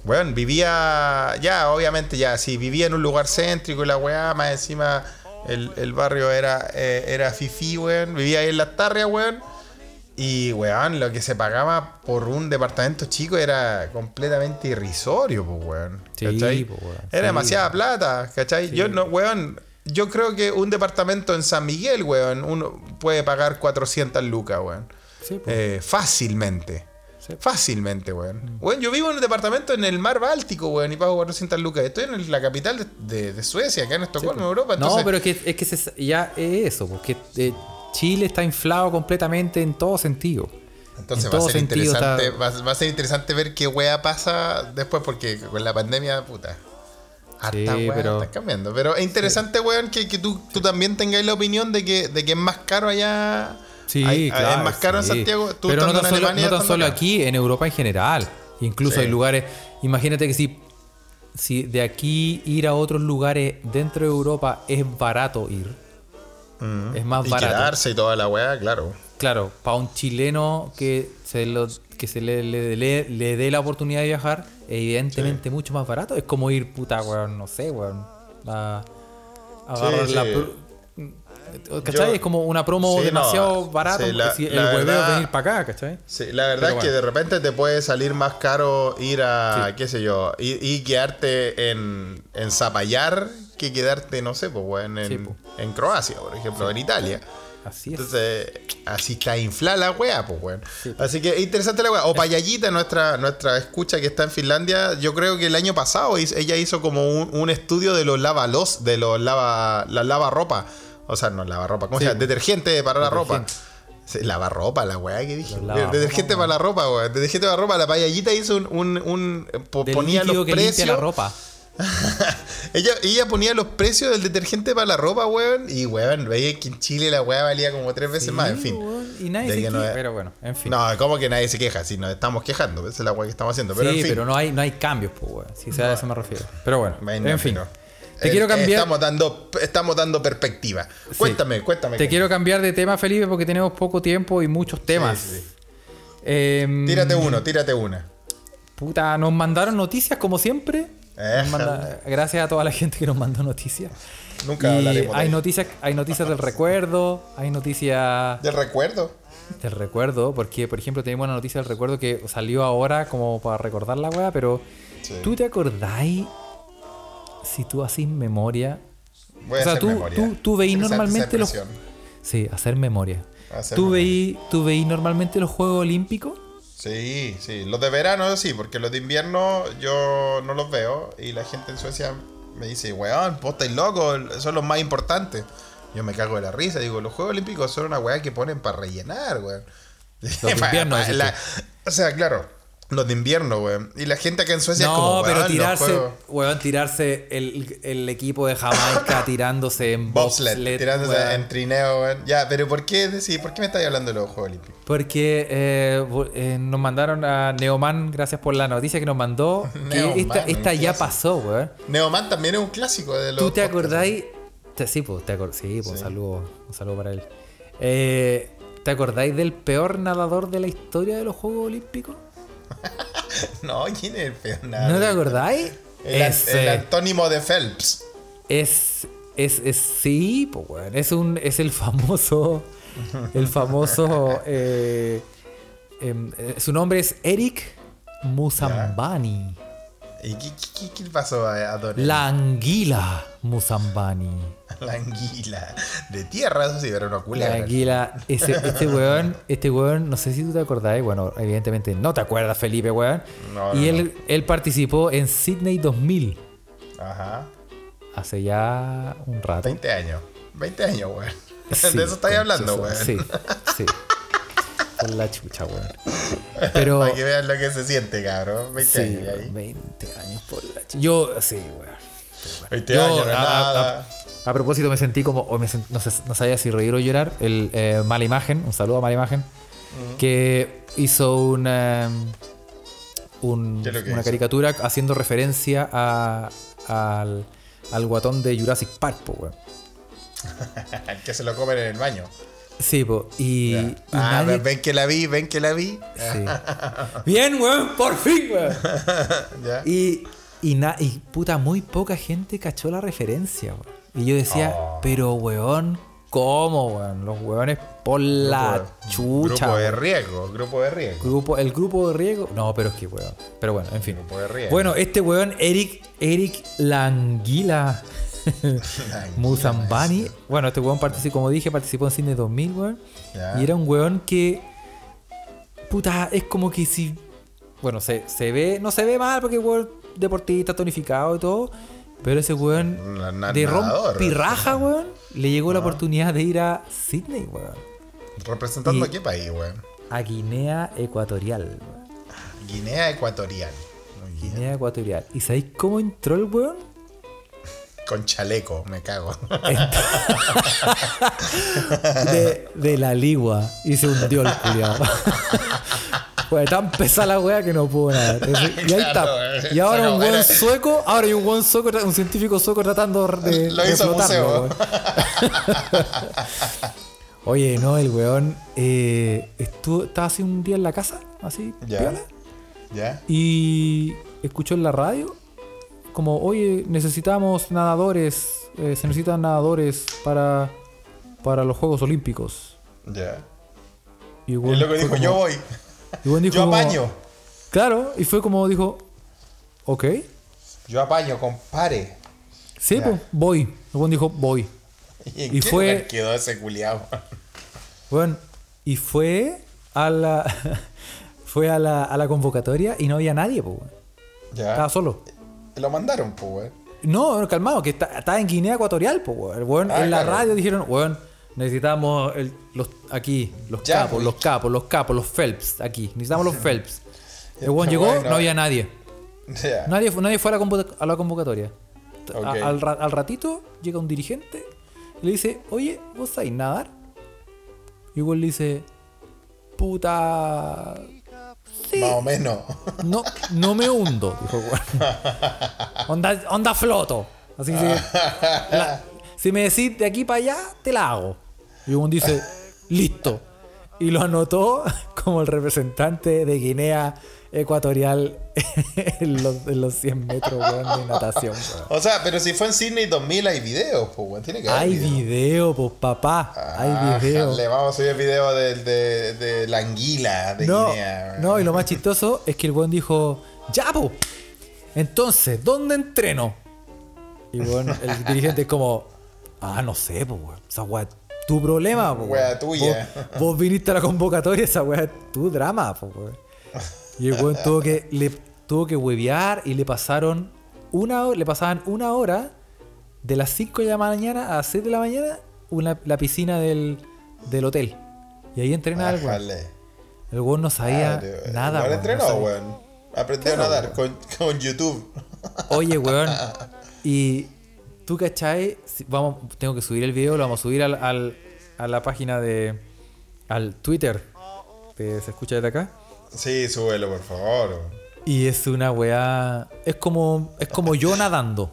weón, vivía, ya, obviamente, ya, sí, vivía en un lugar céntrico y la weá, más encima el, barrio era, eh, era fifi, weón. Vivía ahí en las tarrias, weón. Y, weón, lo que se pagaba por un departamento chico era completamente irrisorio, pues, weón. ¿cachai? Pues, weón. Era demasiada plata, ¿cachai? Yo no, weón yo creo que un departamento en San Miguel, weón, uno puede pagar 400 lucas, weón. Sí, pues. eh, fácilmente. Fácilmente, weón. Weón, yo vivo en un departamento en el mar Báltico, weón, y pago 400 lucas. Estoy en la capital de, Suecia, acá en Estocolmo, pues. Europa. No, pero es que, es que ya es eso, porque eh, Chile está inflado completamente en todo sentido. Entonces va a, ser interesante, va, a ser interesante ver qué wea pasa después, porque con la pandemia, puta, sí, pero... está cambiando. Pero es interesante, weón, que, tú, tú, también tengáis la opinión de que, de que es más caro allá. Sí, claro. Es más caro en Santiago. pero no tan, solo, no tan solo aquí, en Europa en general. Incluso hay lugares. Imagínate que si, si de aquí ir a otros lugares dentro de Europa es barato ir. Mm. Es más y barato. quedarse y toda la weá, claro. Claro, para un chileno que se lo que se le, le, dé la oportunidad de viajar, evidentemente mucho más barato. Es como ir, puta, weón, no sé, weón. A, agarrar la. ¿Cachai? es como una promo demasiado barata. el hueveo es venir para acá, ¿cachai? Sí, la verdad es que de repente te puede salir más caro ir a, qué sé yo, y, quedarte en, en Zapallar que quedarte, no sé, pues, weón, en, en Croacia, por ejemplo, en Italia. Así es. Entonces, así está inflada la weá, pues weón. Así que interesante la weá. O Payallita, nuestra, nuestra escucha que está en Finlandia, yo creo que el año pasado ella hizo como un, estudio de los lavalos, de los lava, la lavarropa. O sea, no lavarropa, ¿cómo se llama? Detergente para la ropa. lavarropa, la weá que dije. Detergente para la ropa, weón. Detergente para la ropa. La payallita hizo un. un, un ponía los precios. la ropa. Ella, ella ponía los precios del detergente para la ropa, weón. Y weón, veía que en Chile la weá valía como tres veces más, en fin. Y nadie se queja, pero bueno, en fin. No, como que nadie se queja? Si nos estamos quejando, esa es la weá que estamos haciendo. Pero sí, en fin. pero no hay, no hay cambios, pues, weón. Si sea a eso me refiero. Pero bueno, en fin. Te quiero cambiar. Estamos dando, estamos dando perspectiva. Cuéntame, cuéntame. Te quiero cambiar de tema, Felipe, porque tenemos poco tiempo y muchos temas. Em, tírate uno, tírate una. Puta, nos mandaron noticias como siempre gracias a toda la gente que nos mandó noticias. Nunca hablaremos hay noticias, hay noticias del recuerdo, hay noticias. ¿Del recuerdo? Del recuerdo, porque por ejemplo tenemos una noticia del recuerdo que salió ahora como para recordar la weá, pero ¿tú te acordáis si tú haces memoria? Voy o sea, tú, tú, tú veís normalmente los. Sí, hacer memoria. ¿Tú, Veís, ¿Tú veís normalmente los Juegos Olímpicos? Sí, sí. Los de verano sí, porque los de invierno yo no los veo. Y la gente en Suecia me dice, weón, vos estáis locos, son los más importantes. Yo me cago de la risa, digo, los Juegos Olímpicos son una weá que ponen para rellenar, weón. Los de invierno, la- o sea, claro, los de invierno, weón. Y la gente acá en Suecia es No, como, pero weón, los tirarse, weón, tirarse el, el equipo de Jamaica tirándose en Bobsled, bobsled, tirándose weón. en trineo, weón. Ya, pero ¿por qué decís? ¿Por qué me estáis hablando de los Juegos Olímpicos? Porque eh, eh, nos mandaron a Neoman, gracias por la noticia que nos mandó, que Neoman, esta, ya pasó, weón. Neoman también es un clásico de los. ¿Tú te acordáis? Te- sí, pues, te sí, pues, Sí. Un, saludo, un saludo para él. Eh, ¿Te acordáis del peor nadador de la historia de los Juegos Olímpicos? No, ¿quién es el peor nada? ¿No te acordáis? El, Es, el antónimo de Phelps. Es, es, es sí, pues, weón. Es, un, es el famoso. El famoso. eh, em, eh, su nombre es Eric Musambani. ¿Y qué, qué- qué- qué pasó a, a Don La anguila Musambani. La anguila. De tierra, eso sí, pero no La culebra. anguila. Ese, este weón, este weón, no sé si tú te acordás, bueno, evidentemente no te acuerdas, Felipe, weón. No, y no, él, él participó en Sydney 2000, Ajá. hace ya un rato. 20 años. 20 años, weón. Sí, de eso estáis hablando, weón. Sí, sí. Por la chucha, weón. Pero. Para que vean lo que se siente, cabrón. 20 Sí, años ahí. 20 años por la chucha. Yo, sí, weón. 20 Yo, años, no a- a- nada. A propósito, me sentí como. o me sent- no, sé- no sabía si reír o llorar. El eh, Mala Imagen, un saludo a Mala Imagen, que hizo una. un- ¿Qué es lo que una hizo? caricatura haciendo referencia a, al, al guatón de Jurassic Park, weón. que se lo comen en el baño. Sí, po. Y, Ah, nadie- ven que la vi, ven que la vi. Sí. Bien, weón, por fin, weón. Ya. Y, y, na- y puta, muy poca gente cachó la referencia, weón. Y yo decía, Oh. pero weón, ¿cómo, weón? Los weones por la chucha. Grupo de riesgo, grupo de riesgo. Grupo, el grupo de riego. No, pero es que weón. Pero bueno, en fin. Grupo de riesgo. Bueno, este weón, Eric, Eric Languila Musambani. Bueno, este weón participó, como dije, participó en Cine 2000, weón. Y era un weón que. Puta, es como que si. Bueno, se, se ve. No se ve mal porque weón deportista, tonificado y todo. Pero ese weón. Na- de rompirraja, weón. Le llegó la oportunidad de ir a Sydney, weón. ¿Representando Y- a qué país, weón? A Guinea Ecuatorial, weón. Guinea Ecuatorial. Guinea Ecuatorial. ¿Y sabéis cómo entró el weón? Con chaleco, me cago. De, de la ligua. Y se hundió el culiado. Fue tan pesada la wea que no pudo nada. Y ahí Claro, está. Y ahora un buen sueco, ahora hay un buen sueco, un científico sueco tratando de, Lo de hizo flotarlo. Oye, no, el weón eh, estuvo, estaba así un día en la casa, así, Ya. piola, ¿Ya? y escuchó en la radio como, oye, necesitamos nadadores, eh, se necesitan nadadores para, para los Juegos Olímpicos. Ya. Y Y fue dijo, como- yo voy. y weón dijo Yo como- apaño. Claro, y fue como dijo, ok, Yo apaño, compare. sí, pues, voy. Weón dijo, voy. ¿Y en Y qué fue- lugar quedó ese culiao? Bueno, y fue a la fue a la, a la convocatoria y no había nadie, pues. weón. Estaba solo. Lo mandaron, pues, weón. No, calmado, que está- estaba en Guinea Ecuatorial, pues, weón. Ah, en la claro. radio dijeron, weón, necesitamos el- los, aquí, los Ya, capos, pues. los capos, los capos, los Phelps, aquí. Necesitamos los Phelps. El weón llegó, bueno. no había nadie. Nadie, nadie fue a la, convo- a la convocatoria. A- al, al ratito llega un dirigente y le dice, oye, ¿vos sabés nadar? Y igual le dice, puta... Más o menos. no, no me hundo, dijo. Onda, onda floto. Así que la- si me decís de aquí para allá, te la hago. Y uno dice, listo. Y lo anotó como el representante de Guinea Ecuatorial en los, en los 100 metros weón, de natación. weón. O sea, pero si fue en Sydney 2000 hay videos, pues, weón. Tiene que haber Hay video. video, pues papá. Ah, hay video. Le vamos a subir el video de, de, de la anguila de No, Guinea. no, y lo más chistoso es que el weón dijo, ya, po. Entonces, ¿dónde entreno? Y bueno, el dirigente es como, ah, no sé, pues, weón. Esa weá es tu problema, po, weón. tuya. Vos, vos viniste a la convocatoria, esa weá es tu drama, pues, weón. Y el weón tuvo que, le, tuvo que huevear y le pasaron una le pasaban una hora de las 5 de la mañana a las 6 de la mañana una, la piscina del, del hotel. Y ahí entrenaba el weón. El weón no sabía Madre, nada. Weón, entrenó, weón. Aprendió Claro, a nadar weón. con, con YouTube. Oye, weón. Y tú, ¿cachai? Si- Vamos, tengo que subir el video, lo vamos a subir al, al- a la página de. al Twitter. Que se escucha desde acá. Sí, súbelo, por favor. Y es una weá. Es como. Es como yo nadando.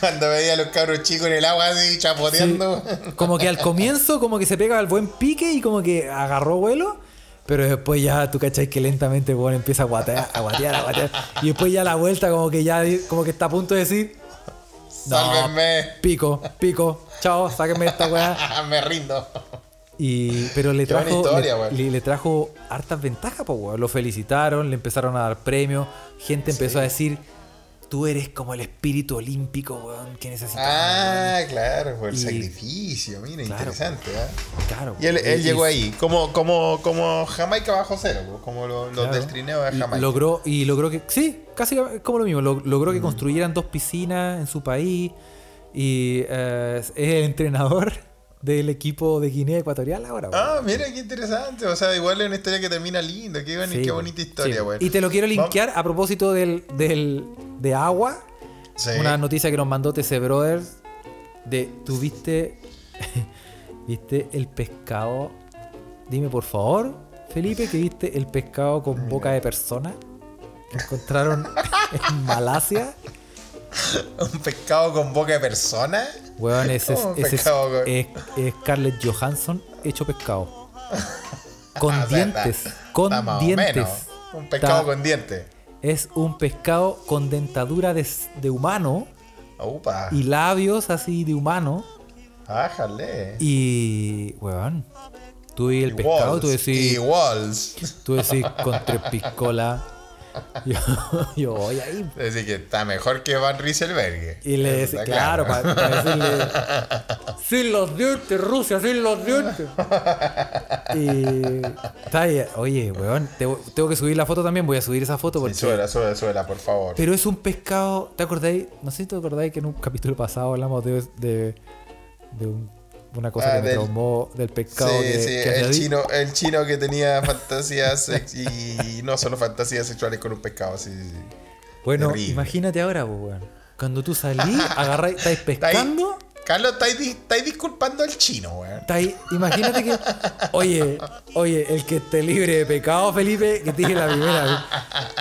Cuando veía a los cabros chicos en el agua así chapoteando. Como que al comienzo, como que se pega al buen pique y como que agarró vuelo. Pero después ya, tú cachai que lentamente weón, empieza a guatear, a guatear, a guatear. Y después ya la vuelta, como que ya como que está a punto de decir. No, Sálvenme. pico, pico, chao, sáquenme esta weá. Me rindo. Y, pero le trajo, historia, le, weón. le- le trajo hartas ventajas, pues, weón. Lo felicitaron, le empezaron a dar premios. Gente empezó a decir, tú eres como el espíritu olímpico, weón, que necesitamos. Ah, claro, por el Y- sacrificio, mira, Claro, interesante, ¿eh? Claro. Y él, él Y- llegó y- ahí, como, como, como Jamaica bajo cero, como lo- los claro. del trineo de Y Jamaica. Logró, y logró que, sí, casi como lo mismo, lo- logró Mm. que construyeran dos piscinas en su país. Y eh, es el entrenador del equipo de Guinea Ecuatorial ahora, weón. Ah, mira qué interesante. O sea, igual es una historia que termina linda. Qué, Sí, qué bonita historia, Sí. güey. Y te lo quiero linkear a propósito del, del, de agua. Sí. Una noticia que nos mandó TC Brothers. De, ¿Tú viste, viste el pescado? Dime por favor, Felipe, que viste el pescado con boca de persona que encontraron en Malasia. Un pescado con boca de persona. Weón, ese es, ¿Cómo un ese es- es- es Scarlett Johansson hecho pescado. Con O sea, dientes. está- con está dientes. menos. Un pescado Está- con dientes. Es un pescado con dentadura de, de humano Upa. y labios así de humano. Ájale. Y, weón, tú y el Y pescado, walls, tú decís, Y walls. tú decís con tres piscolas. Yo, yo voy ahí. Es decir, que está mejor que Van Rieselberg. Y le está claro, para decirle, sin los dientes, Rusia, sin los dientes. Y, está ahí, oye, weón, te- tengo que subir la foto también, voy a subir esa foto Sí, suela, suela, suela, por favor. Pero es un pescado, ¿te acordáis? No sé si te acordáis que en un capítulo pasado hablamos de, de, de un- una cosa Ah, que me del- traumó del pescado sí, que, sí, que el chino, el chino que tenía fantasías sex- y no solo fantasías sexuales con un pescado, sí. Bueno, terrible. imagínate ahora, weón. Cuando tú salís, agarráis, estáis pescando, Carlos, estáis estáis disculpando al chino, weón. imagínate que, oye, oye, el que esté libre de pecado, Felipe, que te dije la primera vez.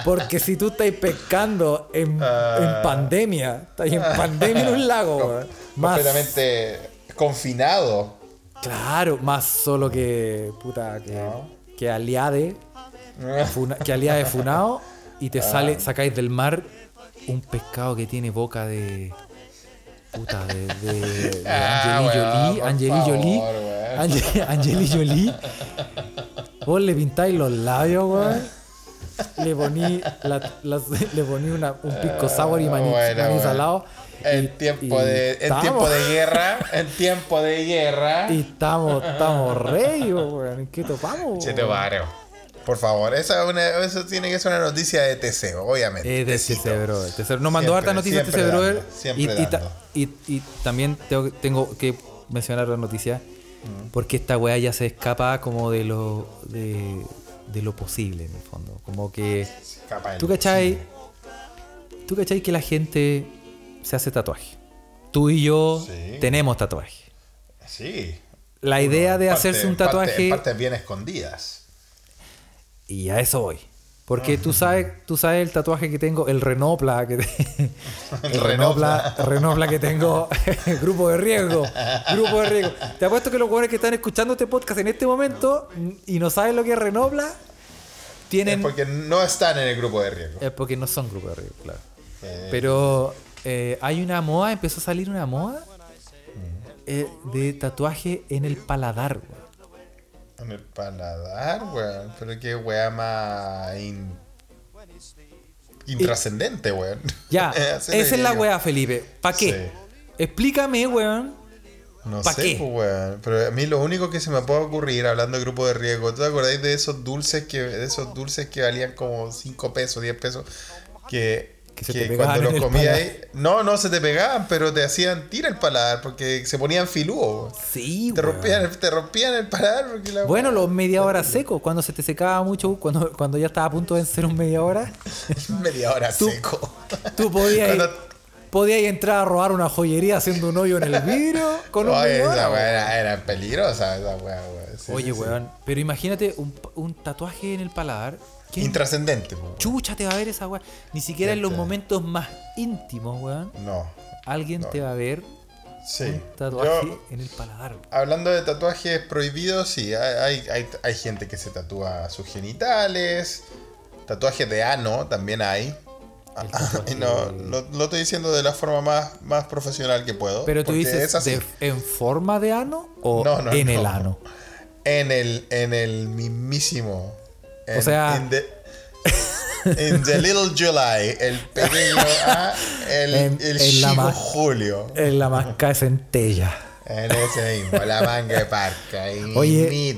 Porque si tú estáis pescando en, Ah. en pandemia, estáis en pandemia en un lago, weón. Completamente confinado. claro, más solo que, puta, que, No. que aliade, funa- que aliade funao, y Ah. te sale, sacáis del mar un pescado que tiene boca de. Puta, de. de, de Ah, Angelina weón, Jolie. por Angelina favor, Jolie. weón. Ange- Angelina Jolie. Vos le pintáis los labios, weón. Le poní, la- las- le poní una- un pisco sour y maní, Bueno, maní bueno. salado. En tiempo, y de, en tiempo de guerra, en tiempo de guerra. Y estamos, estamos rey, weón. ¿En qué topamos? Che, te weón? paro. Por favor, esa es una- eso tiene que ser una noticia de TC, obviamente. Es de. TC Brother. TC Nos mandó hartas noticias TC Brother. siempre y, dando. y- y también tengo, tengo que mencionar la noticia. Mm. Porque esta weá ya se escapa como de lo, de, de lo posible, en el fondo. Como que. Capa del ¿Tú cachai? ¿Tú cachai que la gente se hace tatuaje? Tú y yo Sí. tenemos tatuaje. Sí. La idea de hacerse un en parte- tatuaje. En partes bien escondidas. Y a eso voy. Porque tú sabes, tú sabes el tatuaje que tengo, el Renopla, que te- el Renopla, Renopla que tengo, grupo de riesgo, grupo de riesgo. Te apuesto que los jóvenes que están escuchando este podcast en este momento y no saben lo que es Renopla, tienen Es porque no están en el grupo de riesgo. es porque no son grupo de riesgo, claro. Eh, Pero eh, hay una moda, empezó a salir una moda eh, de tatuaje en el paladar. güey. En el paladar, weón. Pero qué weá más in- intrascendente, weón. Ya, esa es la weá, Felipe. ¿Para qué? Sí. Explícame, weón. No ¿Pa sé, qué? pues, weón. Pero a mí lo único que se me puede ocurrir hablando de grupo de riesgo, ¿tú te acordáis de esos dulces que, de esos dulces que valían como 5 pesos, 10 pesos? Que, Que se que te pegaban cuando los paladar. ahí. No, no se te pegaban, pero te hacían tira el paladar porque se ponían filúos. Sí, Te rompían, te rompían el paladar porque la Bueno, los media hora secos, cuando se te secaba mucho, cuando, cuando ya estaba a punto de vencer un media hora, media hora Tú- seco. tú podías, Cuando- podías entrar a robar una joyería haciendo un hoyo en el vidrio con un Oye, esa weá era, era peligrosa, esa weá. Sí, Oye, sí, sí. weón, pero imagínate un, un tatuaje en el paladar. ¿Quién Intrascendente, chucha te va a ver esa weá? Ni siquiera en los Este. momentos más íntimos, weón. No. Alguien No. te va a ver Sí. un tatuaje Yo- en el paladar. weón. Hablando de tatuajes prohibidos, sí, hay, hay, hay, gente que se tatúa sus genitales, tatuajes de ano también hay. Y tatuaje- no, lo, lo estoy diciendo de la forma más, más profesional que puedo. Pero tú dices, de- ¿en forma de ano o No, no, en el ano? En el, en el mismísimo. En- O sea- In the, in the Little July, el pequeño. ah, el En- el en la chico Julio. En la masca de centella. En ese mismo, la manga de parca. ahí Oye.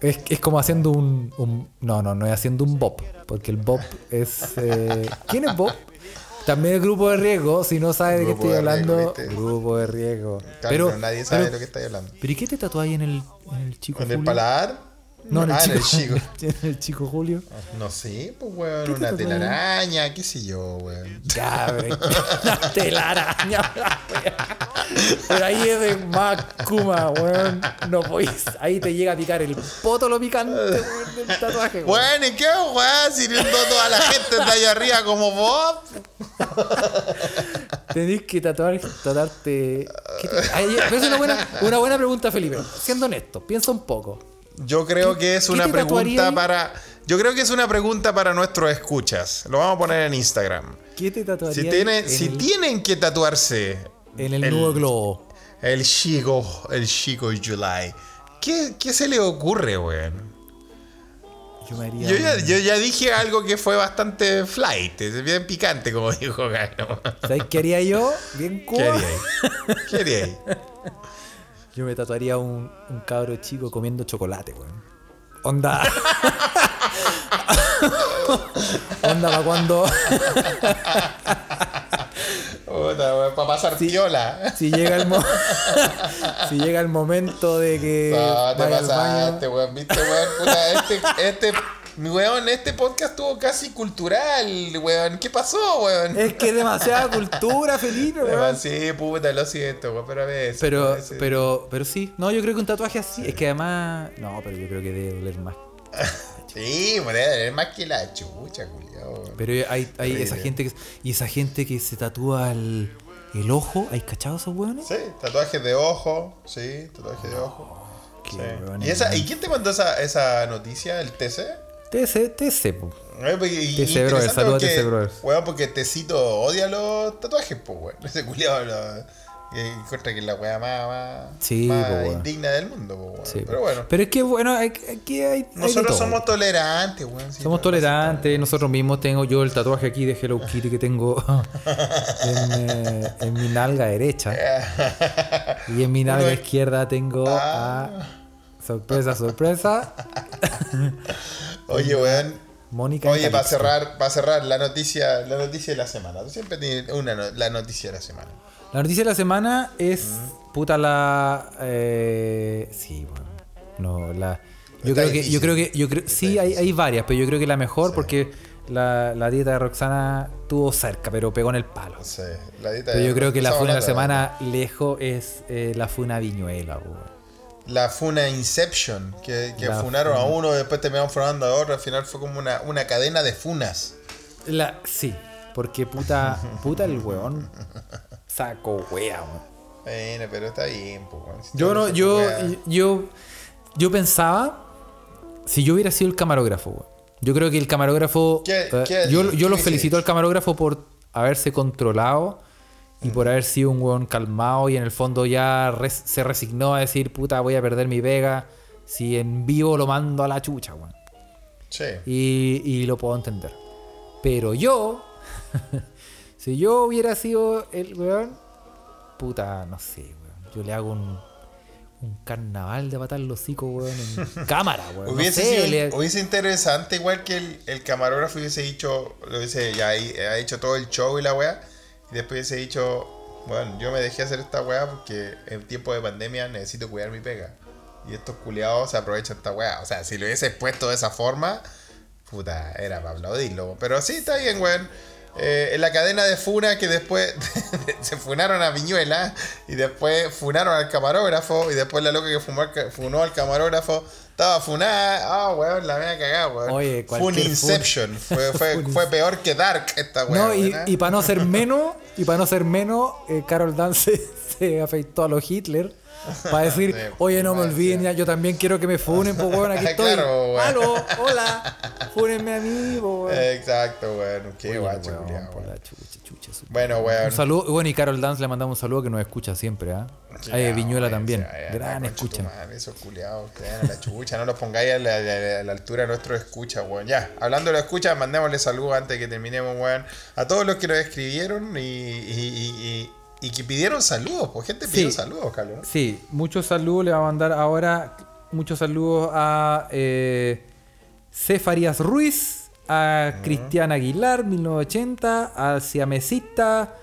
Es, es como haciendo un, un- No, no, no es haciendo un bob. Porque el bob es. eh, ¿Quién es bob? También el grupo de riesgo. Si no sabes de qué estoy de hablando, grupo de riesgo. Claro, pero, nadie sabe pero, de lo que estáis hablando. ¿Pero y qué te tatuáis en el, en el chico ¿En el paladar? No, en el, Ah, chico, en el chico. en el chico Julio. No sé, pues, weón, ¿Qué una telaraña, qué sé yo, weón. Ya, una telaraña. Pero ahí es de más Kuma, weón. No podéis. Ahí te llega a picar el poto lo picante, weón, del tatuaje, weón. Bueno, ¿y qué, weón? Sirviendo toda la gente de allá arriba como vos. Tenés que tatuar, tatuarte. ¿qué te- Ay, pero es una buena, una buena pregunta, Felipe. Siendo honesto, piensa un poco. Yo creo ¿Qué- que es qué una pregunta para. Yo creo que es una pregunta para nuestros escuchas. Lo vamos a poner en Instagram. ¿Qué te tatuarías? Si, tienen, en si el, tienen que tatuarse en el nudo globo. el chico, el chico July, ¿qué, qué se le ocurre, weón? Yo me haría. Yo ya, yo ya dije algo que fue bastante flight, bien picante, como dijo Gano. ¿Sabes qué haría yo? Bien ¿Qué Cuba. haría ahí? ¿Qué haría ahí? Yo me tatuaría un, un cabro chico comiendo chocolate, weón. Onda. Onda para cuando. Puta, weón, para pasar piola. Si llega el mo- si llega el momento de que No, te pasaste, weón. Viste, weón. Puta, este, este, mi weón, este podcast estuvo casi cultural, weón. ¿Qué pasó, weón? Es que demasiada cultura, Felipe, weón. Sí, puta, lo siento, weón, pero a veces. Pero, a veces- pero, pero sí. No, yo creo que un tatuaje así. Es que además. No, pero yo creo que debe doler más. Sí, weón, debe tener más que la chucha, culiao. Pero hay, hay esa gente que. Y esa gente que se tatúa el, el ojo. ¿Hay cachado esos weones? Sí, tatuajes de ojo, sí, tatuajes de ojo. Sí. ¿Y, esa. ¿Y quién te contó esa, esa noticia, el TC? TC, TC, po. Eh, y- TC Brothers, saludos a TC Brothers. Weón, porque Tecito odia los tatuajes, pues, weón. Ese culiado lo. que encuentra que es la weá más, más, Sí, más po, indigna del mundo, po, weón. Sí, Pero bueno, Pero es que, bueno, aquí hay. nosotros somos tolerantes, weón. Somos tolerantes, nosotros mismos tengo yo el tatuaje aquí de Hello Kitty que tengo en, eh, en mi nalga derecha. Y en mi nalga Uno- izquierda tengo Ah. a. Sorpresa, sorpresa. Oye, weón. Mónica. Oye, para cerrar, para cerrar la noticia, la noticia de la semana. Tú siempre tienes una no- la noticia de la semana. La noticia de la semana es. Puta la. eh, sí, bueno. No, la. Yo creo que. Yo creo que. Yo creo, sí, hay, hay varias, pero yo creo que la mejor porque la, la dieta de Roxana tuvo cerca, pero pegó en el palo. Sé, la dieta Pero de- yo creo que la funa de la semana lejos es eh, la funa viñuela, weón. La funa Inception, que, que funaron a funa. uno, después terminaron funando a otro. Al final fue como una, una cadena de funas. La, sí, porque puta, puta el weón saco wea, weón. Bueno, pero está bien, pues. Si Yo no, yo, wea. yo, yo pensaba si yo hubiera sido el camarógrafo, weón. Yo creo que el camarógrafo, ¿Qué- eh, yo, yo lo felicito al camarógrafo por haberse controlado y por haber sido un weón calmado y en el fondo ya res- se resignó a decir, puta, voy a perder mi vega si en vivo lo mando a la chucha, weón. Sí. Y, y lo puedo entender. Pero yo, si yo hubiera sido el weón, puta, no sé, weón. Yo le hago un, un carnaval de patar los hocico, weón, en cámara, weón. No Hubiese, sé, sido- le- hubiese interesante igual que el, el camarógrafo hubiese dicho, lo hubiese ya ha hecho todo el show y la weá, y después hubiese dicho, bueno, yo me dejé hacer esta weá porque en tiempo de pandemia necesito cuidar mi pega. Y estos culiados se aprovechan esta weá. O sea, si lo hubiese puesto de esa forma, puta, era para aplaudirlo. Pero sí, está bien, weón. Eh, en la cadena de Funa que después se funaron a Viñuela y después funaron al camarógrafo y después la loca que fumó funó al camarógrafo estaba funada. Ah, weón, la media cagada, weón. Oye, Fue un fun- Inception. Fue, fue, fue peor que Dark esta weón. No, y, para no ser menos, y para no ser menos, eh, Carol Dance se, se afeitó a los Hitler para decir, Sí, oye, no me olviden, ya, yo también quiero que me funen, pues weón, aquí estoy. Claro, weón. Aló, hola, fúnenme a mí, pues weón. Exacto, weón. Qué Oye, guacho, weón. La Bueno, weón. Un saludo, bueno, y Carol Dance le mandamos un saludo que nos escucha siempre, ¿ah? Sí, ya, Viñuela también, ya, gran escucha. madre, esos culiados que dan a la chucha, no los pongáis a la, a la- la altura de nuestros escuchas, weón. Ya, hablando de los escuchas, mandémosle saludos antes de que terminemos, weón. A todos los que nos escribieron y, y, y, y- y que pidieron saludos, pues gente pidió Sí. saludos, Carlos. Sí, muchos saludos le va a mandar ahora. Muchos saludos a eh, C. Farías Ruiz, a Cristian Aguilar, 1980, al Siamesita,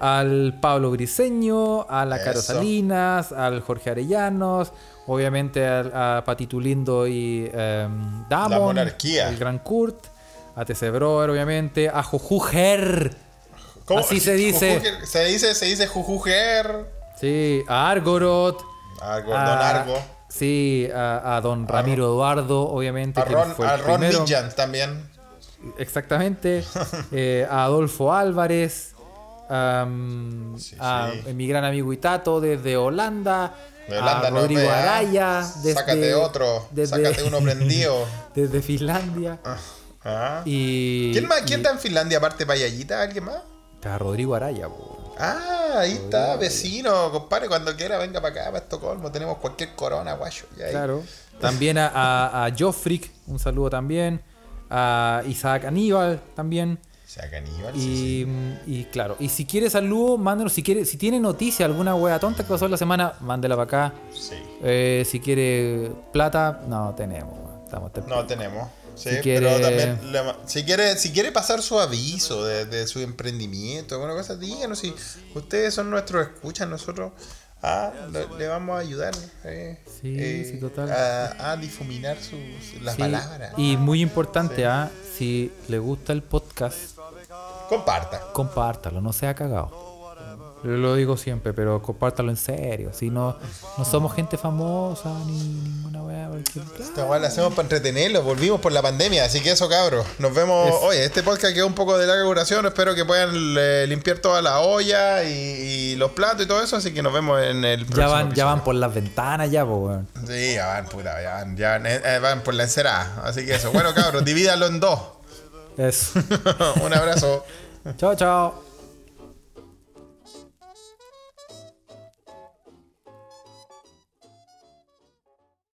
al Pablo Briseño, a la Caro Eso. Salinas, al Jorge Arellanos, obviamente al- a Patito Lindo y em, Damon, monarquía. el Gran Kurt, a TC Broer, obviamente, a Jujuger, ¿Cómo? Así se dice. Jujuger- se dice, se dice Jujuger. sí, a Argorot. Argo, a- Don Argo. Sí, a, a don Ramiro Eduardo, obviamente. A Ron, fue a Ron. Midjan también. Exactamente. eh, a Adolfo Álvarez. Sí, a sí. mi gran amigo Itato desde Holanda. De Holanda a Rodrigo ¿ah? Araya. Desde, Sácate otro, desde- sácate uno prendido. desde Finlandia. Ah. Y, ¿Quién más? y- ¿Quién está en Finlandia aparte de Payallita? ¿Alguien más? Está Rodrigo Araya. Ah, ahí está, vecino, compadre, cuando quiera venga para acá, para Estocolmo, tenemos cualquier corona, guayo. Claro. También a, a, un saludo también. A Isaac Aníbal también. O sea, caníbal, sí, Y, y claro, y si quiere saludos, mándenos. Si quiere, si tiene noticia, alguna wea tonta que pasó en la semana, mándela para acá. sí. Eh, si quiere plata, no tenemos. Estamos te- No tenemos. Sí, Si pero quiere- también le ma- si quiere, si quiere pasar su aviso de, de su emprendimiento, alguna cosa, díganos si ustedes son nuestros escuchas, nosotros ah, le, le vamos a ayudar eh, Sí, sí, total. A, a difuminar sus las Sí, palabras. Y muy importante, ¿ah? si le gusta el podcast, Comparta. compártalo, no sea cagado. Yo lo digo siempre, pero compártalo en serio. Si no, no somos gente famosa ni ninguna porque- Esta weá la hacemos para entretenerlos, volvimos por la pandemia, así que eso cabros. Nos vemos. Es- Oye, este podcast quedó un poco de larga duración, espero que puedan eh, limpiar toda la olla y, y los platos y todo eso, así que nos vemos en el Ya próximo van, ya van por las ventanas, ya, po, weón. Sí, ya van, puta, ya van, ya van, eh, van por la encerada. Así que eso. Bueno, cabros, divídalo en dos. Eso. Un abrazo. chao, chao.